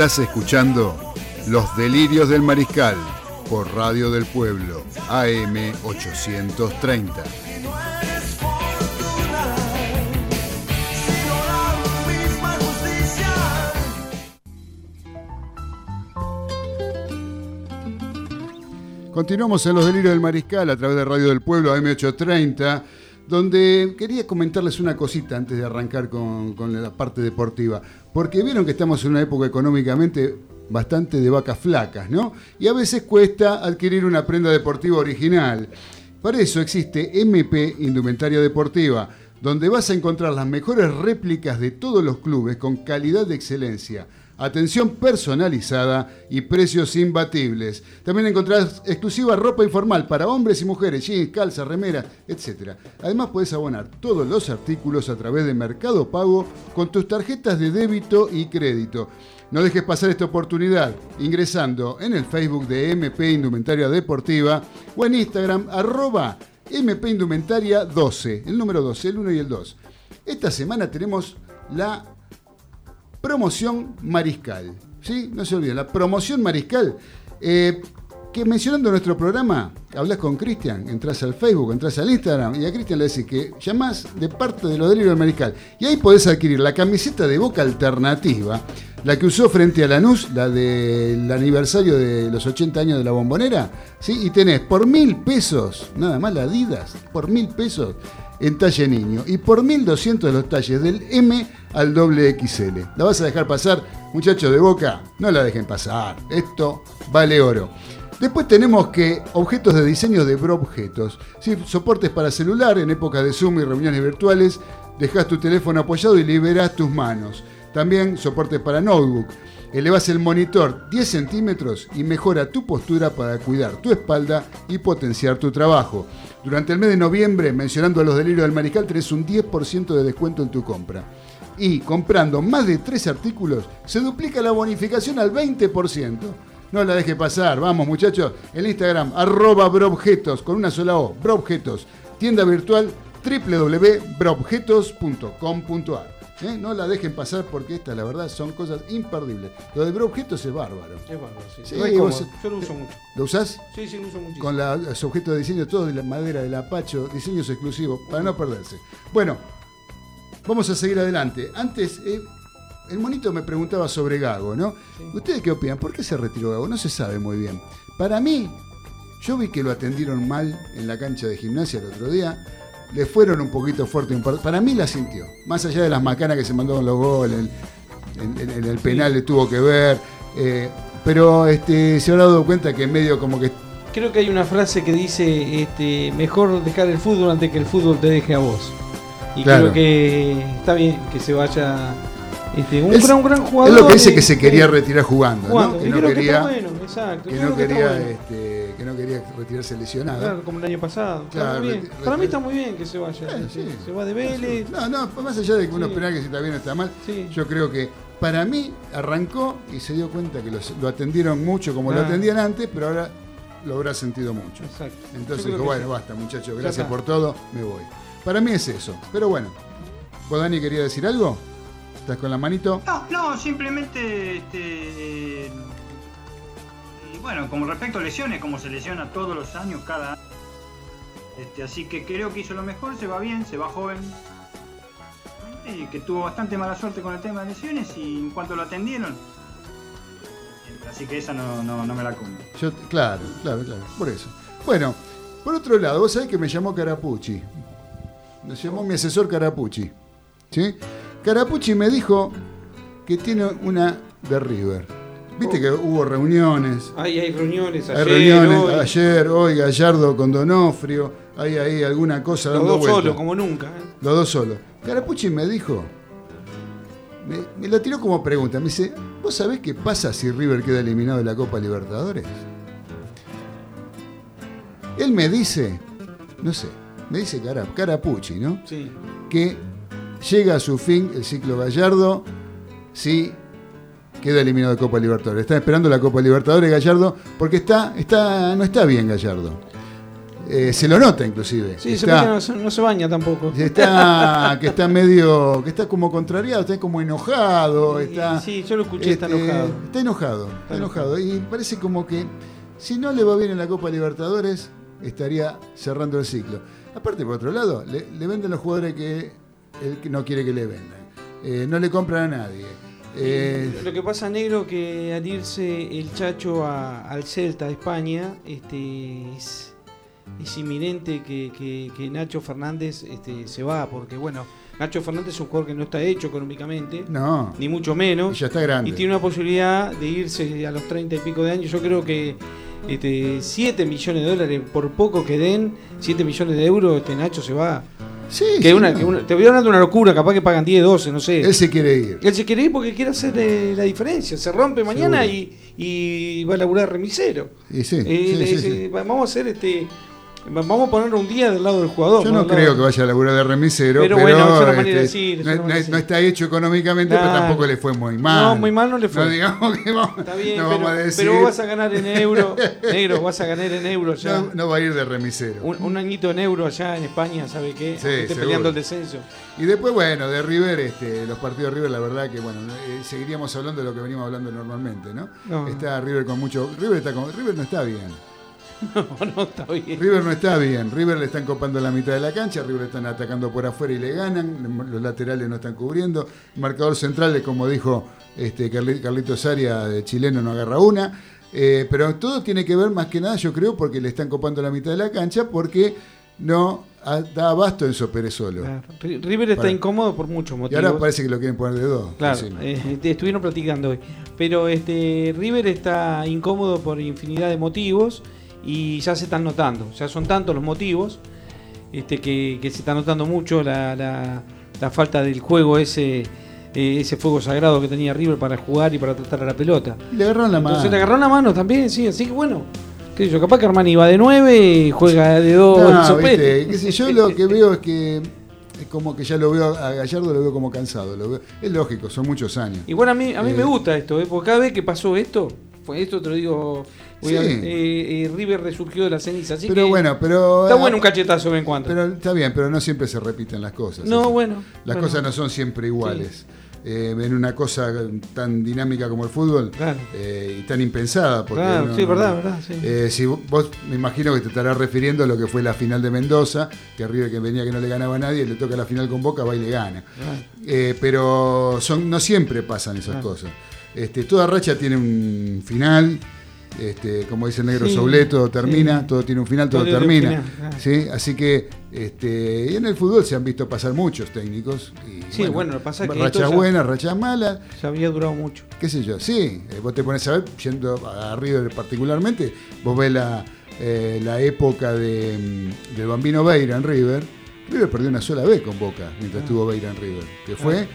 Estás escuchando Los Delirios del Mariscal por Radio del Pueblo, AM 830. Continuamos en Los Delirios del Mariscal a través de Radio del Pueblo, AM 830 donde quería comentarles una cosita antes de arrancar con, la parte deportiva, porque vieron que estamos en una época económicamente bastante de vacas flacas, ¿no? Y a veces cuesta adquirir una prenda deportiva original. Para eso existe MP Indumentaria Deportiva, donde vas a encontrar las mejores réplicas de todos los clubes con calidad de excelencia atención personalizada y precios imbatibles. También encontrarás exclusiva ropa informal para hombres y mujeres, jeans, calzas, remeras, etc. Además puedes abonar todos los artículos a través de Mercado Pago con tus tarjetas de débito y crédito. No dejes pasar esta oportunidad ingresando en el Facebook de MP Indumentaria Deportiva o en Instagram arroba MP Indumentaria 12, el número 12, el 1 y el 2. Esta semana tenemos la promoción mariscal. ¿sí? No se olviden, la promoción mariscal. Eh, que mencionando nuestro programa, hablas con Cristian, entras al Facebook, entras al Instagram y a Cristian le decís que llamás de parte de los delirios del mariscal. Y ahí podés adquirir la camiseta de boca alternativa, la que usó frente a Lanús, la del aniversario de los 80 años de la bombonera, ¿sí? y tenés por mil pesos, nada más la Adidas, por mil pesos en talle niño y por 1200 de los talles del M al doble XL. ¿La vas a dejar pasar? Muchachos de boca, no la dejen pasar. Esto vale oro. Después tenemos que objetos de diseño de Brobjetos. ¿sí? Soportes para celular en época de Zoom y reuniones virtuales. Dejas tu teléfono apoyado y liberas tus manos. También soportes para notebook. Elevas el monitor 10 centímetros y mejora tu postura para cuidar tu espalda y potenciar tu trabajo. Durante el mes de noviembre, mencionando a los delirios del mariscal, tenés un 10% de descuento en tu compra. Y comprando más de tres artículos, se duplica la bonificación al 20%. No la deje pasar, vamos muchachos, el Instagram, arroba brobjetos, con una sola O, brobjetos, tienda virtual www.brobjetos.com.ar. ¿Eh? No la dejen pasar porque esta, la verdad, son cosas imperdibles. Lo de objetos es bárbaro. Es bárbaro, sí. sí yo lo uso mucho. ¿Lo usás? Sí, sí, lo uso mucho. Con los objetos de diseño, todo de la madera, del apacho, diseños exclusivos, para no perderse. Bueno, vamos a seguir adelante. Antes, eh, el monito me preguntaba sobre Gago, ¿no? ¿Ustedes qué opinan? ¿Por qué se retiró Gago? No se sabe muy bien. Para mí, yo vi que lo atendieron mal en la cancha de gimnasia el otro día le fueron un poquito fuerte. Para mí la sintió. Más allá de las macanas que se mandó con los goles, en, el penal le tuvo que ver. Eh, pero este, se habrá dado cuenta que en medio como que... Creo que hay una frase que dice, este, mejor dejar el fútbol antes que el fútbol te deje a vos. Y creo que está bien que se vaya este, un, gran, gran, jugador. Es lo que dice que se quería retirar jugando, ¿no? Que no quería, bueno, exacto. Que no, quería, este, que no quería retirarse lesionado. Claro, como el año pasado. Claro, Para mí está muy bien que se vaya. Se va de Vélez. No, no, más allá de que uno espera que si está bien o está mal, yo creo que para mí arrancó y se dio cuenta que lo atendieron mucho como lo atendían antes, pero ahora lo habrá sentido mucho. Exacto. Entonces dijo, bueno, basta muchachos, gracias por todo, me voy. Para mí es eso. Pero bueno, ¿vos Dani quería decir algo? ¿Estás con la manito? No, no, simplemente este, bueno, como respecto a lesiones, como se lesiona todos los años, cada año. Este, así que creo que hizo lo mejor, se va bien, se va joven. Y que tuvo bastante mala suerte con el tema de lesiones y en cuanto lo atendieron. Así que esa no, no, me la como. Yo, claro, claro, claro, por eso. Bueno, por otro lado, vos sabés que me llamó Carapucci. Me llamó mi asesor Carapucci. ¿Sí? Carapucci me dijo que tiene una de River. Viste que hubo reuniones. Hay, hay reuniones ayer. Hay reuniones hoy. ayer, hoy, Gallardo con Donofrio. Hay ahí alguna cosa Los dos solos, como nunca. ¿eh? Los dos solos. Carapucci me dijo, me, me lo tiró como pregunta. Me dice, ¿vos sabés qué pasa si River queda eliminado de la Copa Libertadores? Él me dice, no sé, me dice Carapucci, ¿no? Sí. Que llega a su fin el ciclo Gallardo si queda eliminado de Copa Libertadores. Está esperando la Copa Libertadores Gallardo porque está, está, no está bien Gallardo. Eh, se lo nota inclusive. Sí, se no, se- no se baña tampoco. Está, que está medio, que está como contrariado, está como enojado, está... sí, yo lo escuché, está este, enojado. Está enojado, está enojado. Y parece como que si no le va bien en la Copa Libertadores, estaría cerrando el ciclo. Aparte, por otro lado, le, le venden los jugadores que él no quiere que le vendan. Eh, no le compran a nadie. Eh, Lo que pasa, negro, que al irse el Chacho a- al Celta de España, este, es, es inminente que, que- que Nacho Fernández este, se va, porque bueno, Nacho Fernández es un jugador que no está hecho económicamente, no, ni mucho menos, ya está grande. y tiene una posibilidad de irse a los 30 y pico de años. Yo creo que este, 7 millones de dólares, por poco que den, 7 millones de euros, este Nacho se va. Sí, Que sí, una, no. que una- te voy hablando de una locura, capaz que pagan 10, 12, no sé. Él se quiere ir. Él se quiere ir porque quiere hacer eh, la diferencia. Se rompe mañana y, y va a laburar remisero. Y sí, Eh, sí. Vamos a hacer este. Vamos a poner un día del lado del jugador. Yo ¿no? lado- creo que vaya a laburar de remisero, Pero pero, bueno, este, decir, no, está hecho económicamente, pero tampoco le fue muy mal. No, muy mal no le fue. No digamos que vamos, Está bien, no pero, vamos a decir. pero vos vas a ganar en euro. negro, vas a ganar en euro ya. no, va a ir de remisero. Un, un añito en euro allá en España, ¿sabe qué? Sí, esté peleando el descenso. Y después, bueno, de River, este, los partidos de River, la verdad que, bueno, eh, seguiríamos hablando de lo que venimos hablando normalmente, ¿no? No. Está River con mucho. River, está con, River no está bien. No, no, está bien. River no está bien. River le están copando la mitad de la cancha. River le están atacando por afuera y le ganan. Los laterales no están cubriendo. Marcador central, como dijo este Carli- Carlito Saria, de chileno, no agarra una. Eh, pero todo tiene que ver más que nada, yo creo, porque le están copando la mitad de la cancha, porque no a- da abasto en Pérez solo. Claro. River está Para. incómodo por muchos Y motivos. ahora parece que lo quieren poner de dos. Claro, eh, estuvieron platicando hoy. Pero este River está incómodo por infinidad de motivos y ya se están notando. Ya son tantos los motivos este, que, que se está notando mucho la, la- la falta del juego, ese, eh, ese fuego sagrado que tenía River para jugar y para tratar a la pelota. Le agarraron la mano. Entonces le agarró la mano también, sí, así que bueno. qué sé yo, capaz que Armani va de 9 y juega de 2 No, viste, qué sé, yo lo que veo es que es como que ya lo veo a Gallardo lo veo como cansado. Lo veo- es lógico, son muchos años. Igual a mí, a mí Eh, me gusta esto, ¿eh? porque cada vez que pasó esto, fue esto te lo digo, Sí. eh, eh, River resurgió de la ceniza. Así Pero que bueno, pero. está bueno un cachetazo de vez en cuando. Pero está bien, pero no siempre se repiten las cosas. no, bueno. Las bueno. cosas no son siempre iguales. Eh, en una cosa tan dinámica como el fútbol Claro. eh, y tan impensada. Porque Claro, no- sí, verdad, verdad. Sí. Eh, si vos, me imagino que te estarás refiriendo a lo que fue la final de Mendoza, que River que venía que no le ganaba a nadie, le toca la final con Boca, va y le gana. Claro. Pero son, no siempre pasan esas cosas. Este, toda racha tiene un final, este, como dice el negro Sí, todo termina, sí. todo tiene un final, todo, termina. ¿sí? Así que este, en el fútbol se han visto pasar muchos técnicos. Y, Sí, bueno, lo que pasa que rachas esto ya- buenas, rachas malas, Ya había durado mucho. qué sé yo, sí, eh, vos te pones a ver, yendo a River particularmente, vos ves la, eh, la época de, mm, del Bambino Beira en River, River perdió una sola vez con Boca mientras estuvo Beira en River, que fue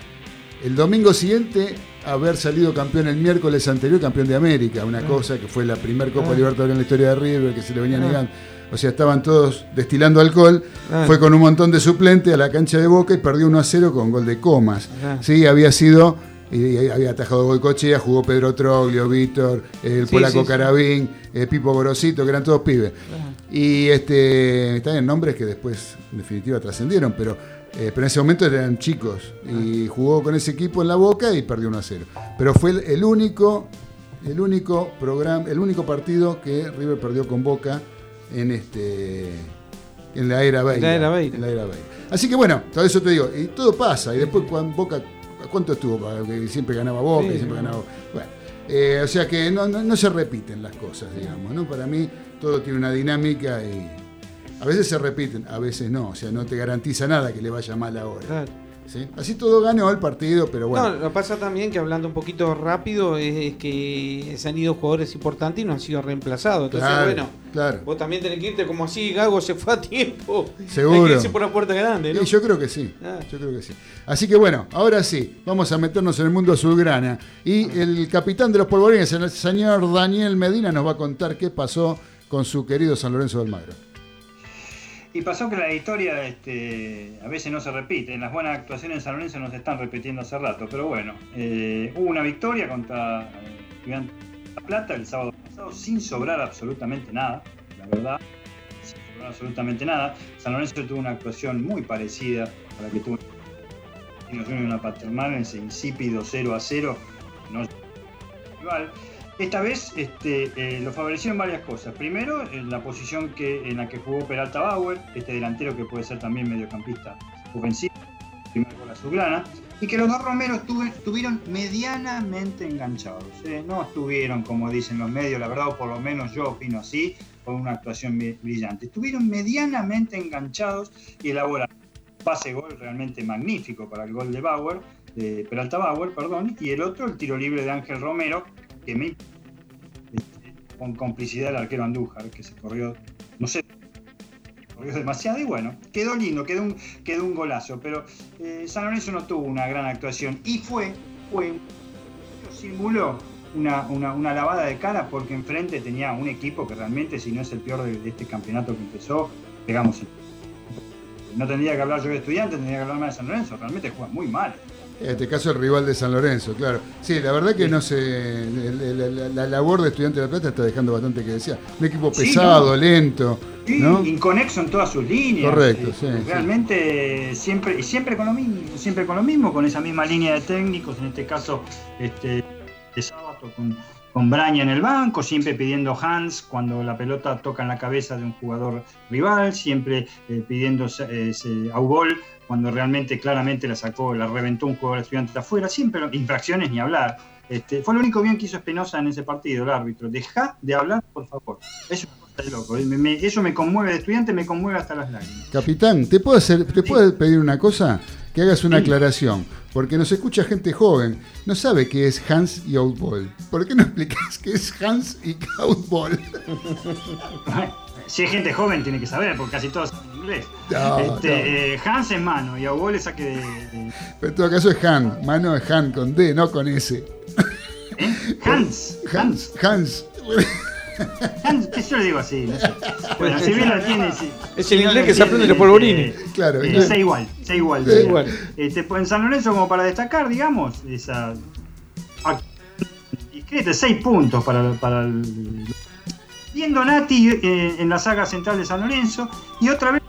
el domingo siguiente haber salido campeón el miércoles anterior, campeón de América, una cosa que fue la primer Copa Ah. Libertadores en la historia de River, que se le venía Ah. negando. O sea, estaban todos destilando alcohol, Ah. fue con un montón de suplentes a la cancha de Boca y perdió 1 a 0 con gol de Comas. Ah. Sí, había sido, y había atajado Goicochea, jugó Pedro Troglio, Víctor, el Sí, polaco sí, sí. Carabín, eh, Pipo Gorosito, que eran todos pibes. Ah. Y este, están en nombres que después, en definitiva, trascendieron, pero, eh, pero en ese momento eran chicos. Y jugó con ese equipo en la boca y perdió 1 a 0. Pero fue el, el único, el único programa, el único partido que River perdió con Boca en este. En la era Beira. la era Beira. En la era Beira. Así que bueno, todo eso te digo, y todo pasa. Y después cuando Boca, ¿cuánto estuvo? Que siempre ganaba Boca, Sí, y siempre ganaba. Bueno, eh, o sea que no, no, no se repiten las cosas, digamos, ¿no? Para mí todo tiene una dinámica y a veces se repiten, a veces no. O sea, no te garantiza nada que le vaya mal ahora. Claro. ¿sí? Así todo ganó el partido, pero bueno. No, lo que pasa también que hablando un poquito rápido es, es que se han ido jugadores importantes y no han sido reemplazados. Entonces, claro, bueno, claro. vos también tenés que irte como así, Gago se fue a tiempo. Seguro. Hay que irse por la puerta grande, ¿no? Y yo creo que sí, Ah. yo creo que sí. Así que bueno, ahora sí, vamos a meternos en el mundo azulgrana. Y el capitán de los polvorines, el señor Daniel Medina, nos va a contar qué pasó con su querido San Lorenzo del Magro. Y pasó que la historia este, a veces no se repite. Las buenas actuaciones en San Lorenzo no se están repitiendo hace rato. Pero bueno, eh, hubo una victoria contra eh, La Plata el sábado pasado sin sobrar absolutamente nada. La verdad, sin sobrar absolutamente nada. San Lorenzo tuvo una actuación muy parecida a la que tuvo en una paternal, en ese insípido 0 a 0. No rival. Esta vez este, eh, lo favorecieron varias cosas. Primero, en la posición que, en la que jugó Peralta Bauer, este delantero que puede ser también mediocampista ofensivo, primero con la Sublana, y que los dos Romeros estuvieron medianamente enganchados. ¿eh? No estuvieron, como dicen los medios, la verdad, o por lo menos yo opino así, con una actuación brillante. Estuvieron medianamente enganchados y elaboraron un pase gol realmente magnífico para el gol de Bauer, de Peralta Bauer, perdón, y el otro, el tiro libre de Ángel Romero, que me este, con complicidad del arquero Andújar, que se corrió, no sé, corrió demasiado y bueno, quedó lindo, quedó un, quedó un golazo, pero eh, San Lorenzo no tuvo una gran actuación y fue, fue, simuló una, una, lavada de cara porque enfrente tenía un equipo que realmente, si no es el peor de, este campeonato que empezó, pegamos. No tendría que hablar yo de estudiantes, tendría que hablar más de San Lorenzo, realmente juega muy mal. En este caso el rival de San Lorenzo, claro. Sí, la verdad que no sé, la, labor de Estudiante de la Plata está dejando bastante que decía. Un equipo pesado, lento. Sí, inconexo en todas sus líneas. Correcto, sí. Realmente siempre, siempre con lo mismo, siempre con lo mismo, con esa misma línea de técnicos, en este caso, este, de sábado con, con Braña en el banco, siempre pidiendo hands cuando la pelota toca en la cabeza de un jugador rival, siempre eh, pidiendo eh, ese augol cuando realmente claramente la sacó, la reventó un jugador estudiante de afuera, siempre infracciones ni hablar. Este, fue lo único bien que hizo Espinosa en ese partido, el árbitro. Deja de hablar, por favor. Eso es loco. eso me conmueve de estudiante, me conmueve hasta las lágrimas. Capitán, ¿te puedo, hacer, ¿te puedo pedir una cosa? Que hagas una aclaración. Porque nos escucha gente joven. No sabe qué es Hans y Outball. ¿Por qué no explicas qué es Hans y Outball? si hay gente joven tiene que saber, porque casi todos saben inglés. este, eh, Hans es mano y a le saque de, Pero en todo caso es Han, mano es Han con D, no con S. ¿Eh? Hans, Hans. Hans. Hans. ¿Qué yo le digo así? Bueno, si bien lo tiene. es el inglés que se aprende los polvorines. Este, claro, eh, sea igual, sea igual. Sea igual. Este, pues en San Lorenzo, como para destacar, digamos, esa. Discreta, seis puntos para, para el viendo Nati eh, en la saga central de San Lorenzo y otra vez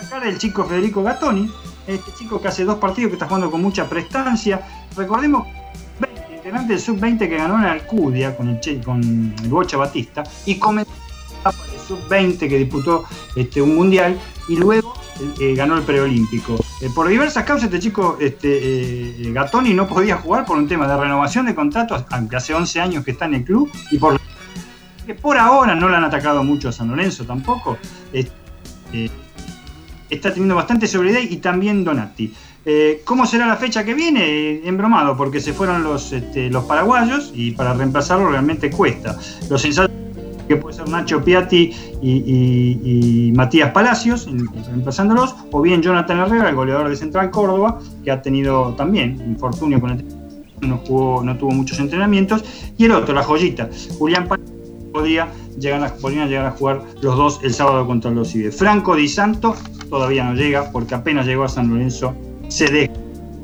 acá el chico Federico Gattoni, este chico que hace dos partidos que está jugando con mucha prestancia. Recordemos, 20, integrante del sub-20 que ganó en Alcudia con el, con el Bocha Batista y comenzó el sub-20 que disputó este, un mundial y luego eh, ganó el preolímpico. Eh, por diversas causas este chico este, Gattoni no podía jugar por un tema de renovación de contratos, aunque hace 11 años que está en el club, y por por ahora no le han atacado mucho a San Lorenzo tampoco. Eh, está teniendo bastante seguridad y también Donati. Eh, ¿Cómo será la fecha que viene? Embromado, porque se fueron los, este, los paraguayos y para reemplazarlo realmente cuesta. Los ensayos que puede ser Nacho Piatti y, Matías Palacios, reemplazándolos, o bien Jonathan Herrera, el goleador de Central Córdoba, que ha tenido también infortunio con el no, no tuvo muchos entrenamientos, y el otro, la joyita, Julián Palacios podía llegar a, podrían llegar a jugar los dos el sábado contra los Cibe. Franco Di Santo todavía no llega porque apenas llegó a San Lorenzo se.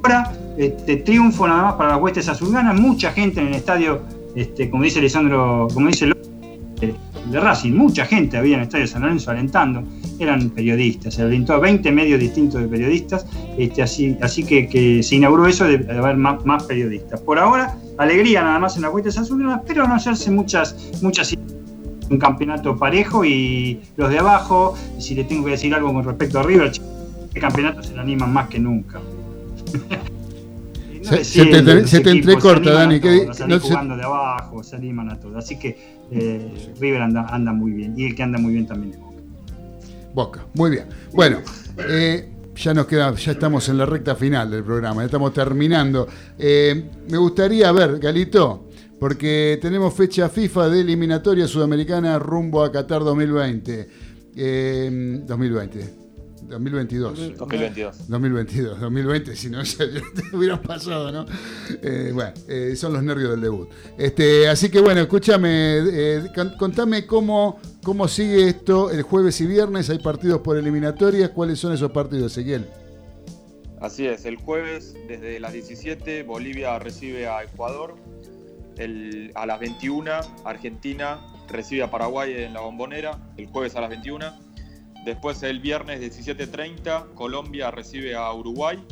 Ahora, este, triunfo nada más para las huestes azulganas, mucha gente en el estadio, este, como dice Lisandro, como dice eh, de Racing, mucha gente había en el estadio San Lorenzo alentando, eran periodistas, se alentó a 20 medios distintos de periodistas, este, así, así que, se inauguró eso de, haber más, más, periodistas. Por ahora, alegría nada más en las huestes azulganas, pero no hacerse muchas, muchas un campeonato parejo y los de abajo, si le tengo que decir algo con respecto a River, este campeonato se lo animan más que nunca. se, te, entrecorta, Dani. No jugando de abajo, se animan a todo. Así que eh, River anda, anda muy bien. Y el que anda muy bien también es Boca. Boca, muy bien. Bueno, eh, ya nos queda, ya estamos en la recta final del programa, ya estamos terminando. Eh, me gustaría ver, Galito, porque tenemos fecha FIFA de eliminatoria sudamericana rumbo a Qatar 2020. 2020. 2022. 2022. 2022, 2020, si no ya, te hubieran pasado, ¿no? Eh, bueno, eh, son los nervios del debut. Este, así que bueno, escúchame, eh, contame cómo, cómo sigue esto el jueves y viernes. Hay partidos por eliminatorias. ¿Cuáles son esos partidos, Ezequiel? Así es, el jueves desde las 17 Bolivia recibe a Ecuador a las 21 Argentina recibe a Paraguay en la bombonera, el jueves a las 21. Después el viernes 17.30 Colombia recibe a Uruguay.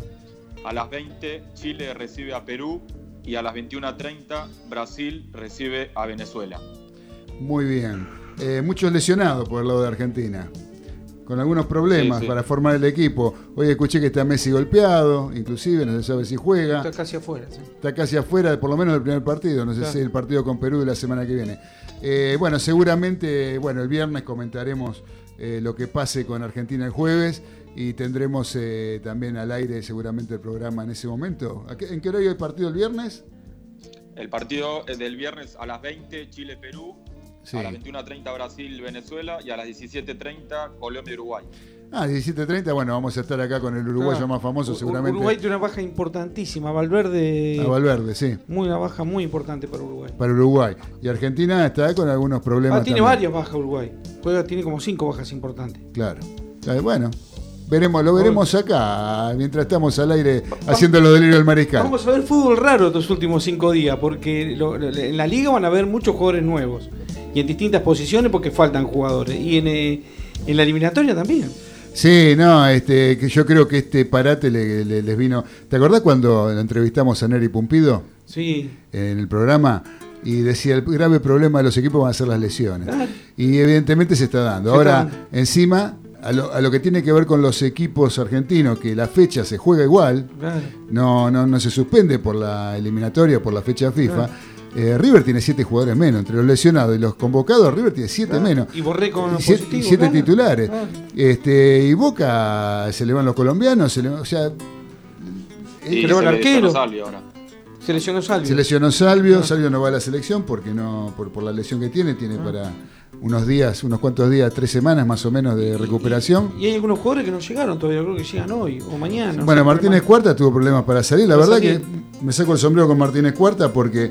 A las 20 Chile recibe a Perú. Y a las 21.30 Brasil recibe a Venezuela. Muy bien. Eh, muchos lesionados por el lado de Argentina. Con algunos problemas Sí, sí. para formar el equipo. Hoy escuché que está Messi golpeado, inclusive, no se sabe si juega. Está casi afuera. sí. Está casi afuera, por lo menos del primer partido. No sé Claro. si el partido con Perú de la semana que viene. Eh, bueno, seguramente, bueno, el viernes comentaremos eh, lo que pase con Argentina el jueves y tendremos eh, también al aire seguramente el programa en ese momento. ¿A qué- ¿En qué horario hay partido el viernes? El partido es del viernes a las 20 Chile-Perú. Sí. A las 21.30 Brasil-Venezuela. Y a las 17.30 Colombia-Uruguay. Ah, 17.30, bueno, vamos a estar acá con el uruguayo Claro. más famoso seguramente. Uruguay tiene una baja importantísima. Valverde. A Valverde, sí. Muy una baja muy importante para Uruguay. Para Uruguay. Y Argentina está con algunos problemas. Ah, tiene también. varias bajas Uruguay. Juega, tiene como cinco bajas importantes. Claro. Eh, Bueno, veremos, lo veremos acá, mientras estamos al aire haciendo lo delirio del mariscal. Vamos a ver fútbol raro estos últimos cinco días, porque lo- en la liga van a haber muchos jugadores nuevos. Y en distintas posiciones porque faltan jugadores. Y en, eh, en la eliminatoria también. Sí, no, este, que yo creo que este parate le- le- les vino. ¿Te acordás cuando entrevistamos a Neri Pumpido Sí. en el programa? Y decía, el grave problema de los equipos van a ser las lesiones. Claro. Y evidentemente se está dando. Se Ahora, está dando. encima, a lo, a lo que tiene que ver con los equipos argentinos, que la fecha se juega igual, Claro. no, no, no se suspende por la eliminatoria, por la fecha FIFA. Eh, River tiene siete jugadores menos, entre los lesionados y los convocados, River tiene siete Claro. menos. Y Borré con Y los siete, positivos, y siete claro. titulares. Claro. Este, y Boca se le van los colombianos, se le- o sea, Pero el se le arquero. Salvio ahora. Se lesionó Salvio. se lesionó Salvio. Salvio no va a la selección porque no, por, por la lesión que tiene, tiene para unos días, unos cuantos días, tres semanas más o menos de recuperación. Y hay algunos jugadores que no llegaron todavía, creo que llegan hoy o mañana. no Bueno, sé, Martínez pero- Cuarta tuvo problemas para salir. La verdad salir. que me saco el sombrero con Martínez Cuarta porque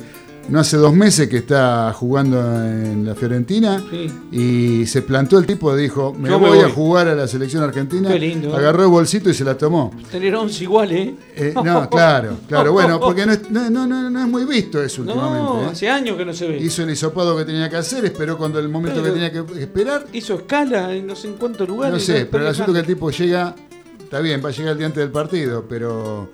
no hace dos meses que está jugando en la Fiorentina Sí. y se plantó el tipo, dijo, me Yo me voy, a jugar a la selección argentina. Qué lindo, ¿eh? Agarró el bolsito y se la tomó. Tener 11 igual, ¿eh? Eh, no, claro, claro. Bueno, porque no es, no, no, no- no es muy visto eso No, últimamente. ¿eh? hace años que no se ve. Hizo el hisopado que tenía que hacer, esperó cuando el momento Pero- que tenía que esperar. Hizo escala en no sé en cuántos lugares. No sé, pero el asunto es que el tipo llega, está bien, va a llegar el día antes del partido, pero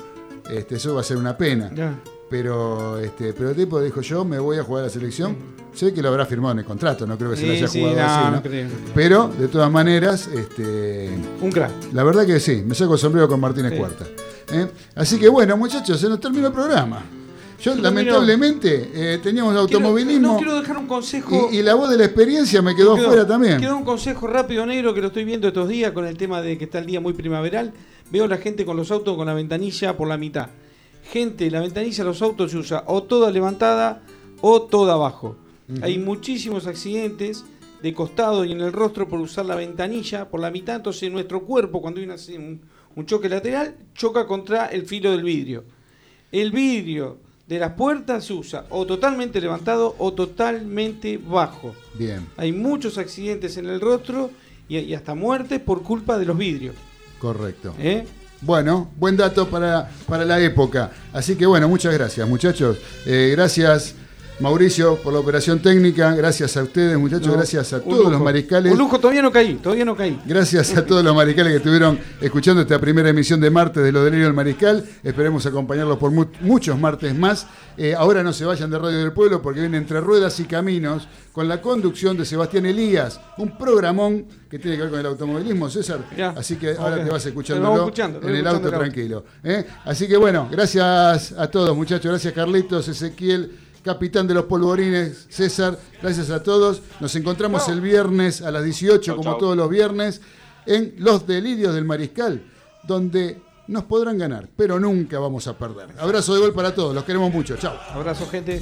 este, eso va a ser una pena. Ya. Pero, este, pero el tipo dijo, yo me voy a jugar a la selección. Sé que lo habrá firmado en el contrato, no creo que se lo haya sí, jugado no, así, no. Pero, de todas maneras, este, Un crack. la verdad que sí, me saco el sombrero con Martínez Sí. Cuarta. ¿eh? Así que bueno, muchachos, se nos terminó el programa. Yo, lamentablemente, eh, teníamos Quiero- automovilismo no quiero dejar un consejo. y, y la voz de la experiencia me quedó Quiero- afuera también. Quiero un consejo rápido, negro, que lo estoy viendo estos días con el tema de que está el día muy primaveral. Veo a la gente con los autos con la ventanilla por la mitad. Gente, la ventanilla de los autos se usa o toda levantada o toda abajo. Hay muchísimos accidentes de costado y en el rostro por usar la ventanilla por la mitad. Entonces nuestro cuerpo, cuando hay una- un, un choque lateral, choca contra el filo del vidrio. El vidrio de las puertas se usa o totalmente levantado o totalmente bajo. Bien, Hay muchos accidentes en el rostro y, y hasta muertes por culpa de los vidrios. correcto. ¿eh? Bueno, buen dato para, para la época. Así que bueno, muchas gracias muchachos. Eh, gracias Mauricio por la operación técnica. Gracias a ustedes muchachos. No, gracias a todos lujo. los mariscales. Un lujo, todavía no caí, todavía no caí. Gracias a todos los mariscales que estuvieron escuchando esta primera emisión de martes de Lo Delirio del Mariscal. Esperemos acompañarlos por mu- muchos martes más. Eh, ahora no se vayan de Radio del Pueblo porque viene Entre Ruedas y Caminos con la conducción de Sebastián Elías, un programón que tiene que ver con el automovilismo, César. Ya. Así que ahora te vas escuchándolo escuchando, en el auto tranquilo. ¿eh? Así que bueno, gracias a todos muchachos. Gracias Carlitos, Ezequiel. Capitán de los polvorines, César, gracias a todos. Nos encontramos el viernes a las 18, Chau, como chau. todos los viernes, en Los Delirios del Mariscal, donde nos podrán ganar, pero nunca vamos a perder. Abrazo de gol para todos, los queremos mucho. Chao. Abrazo, gente.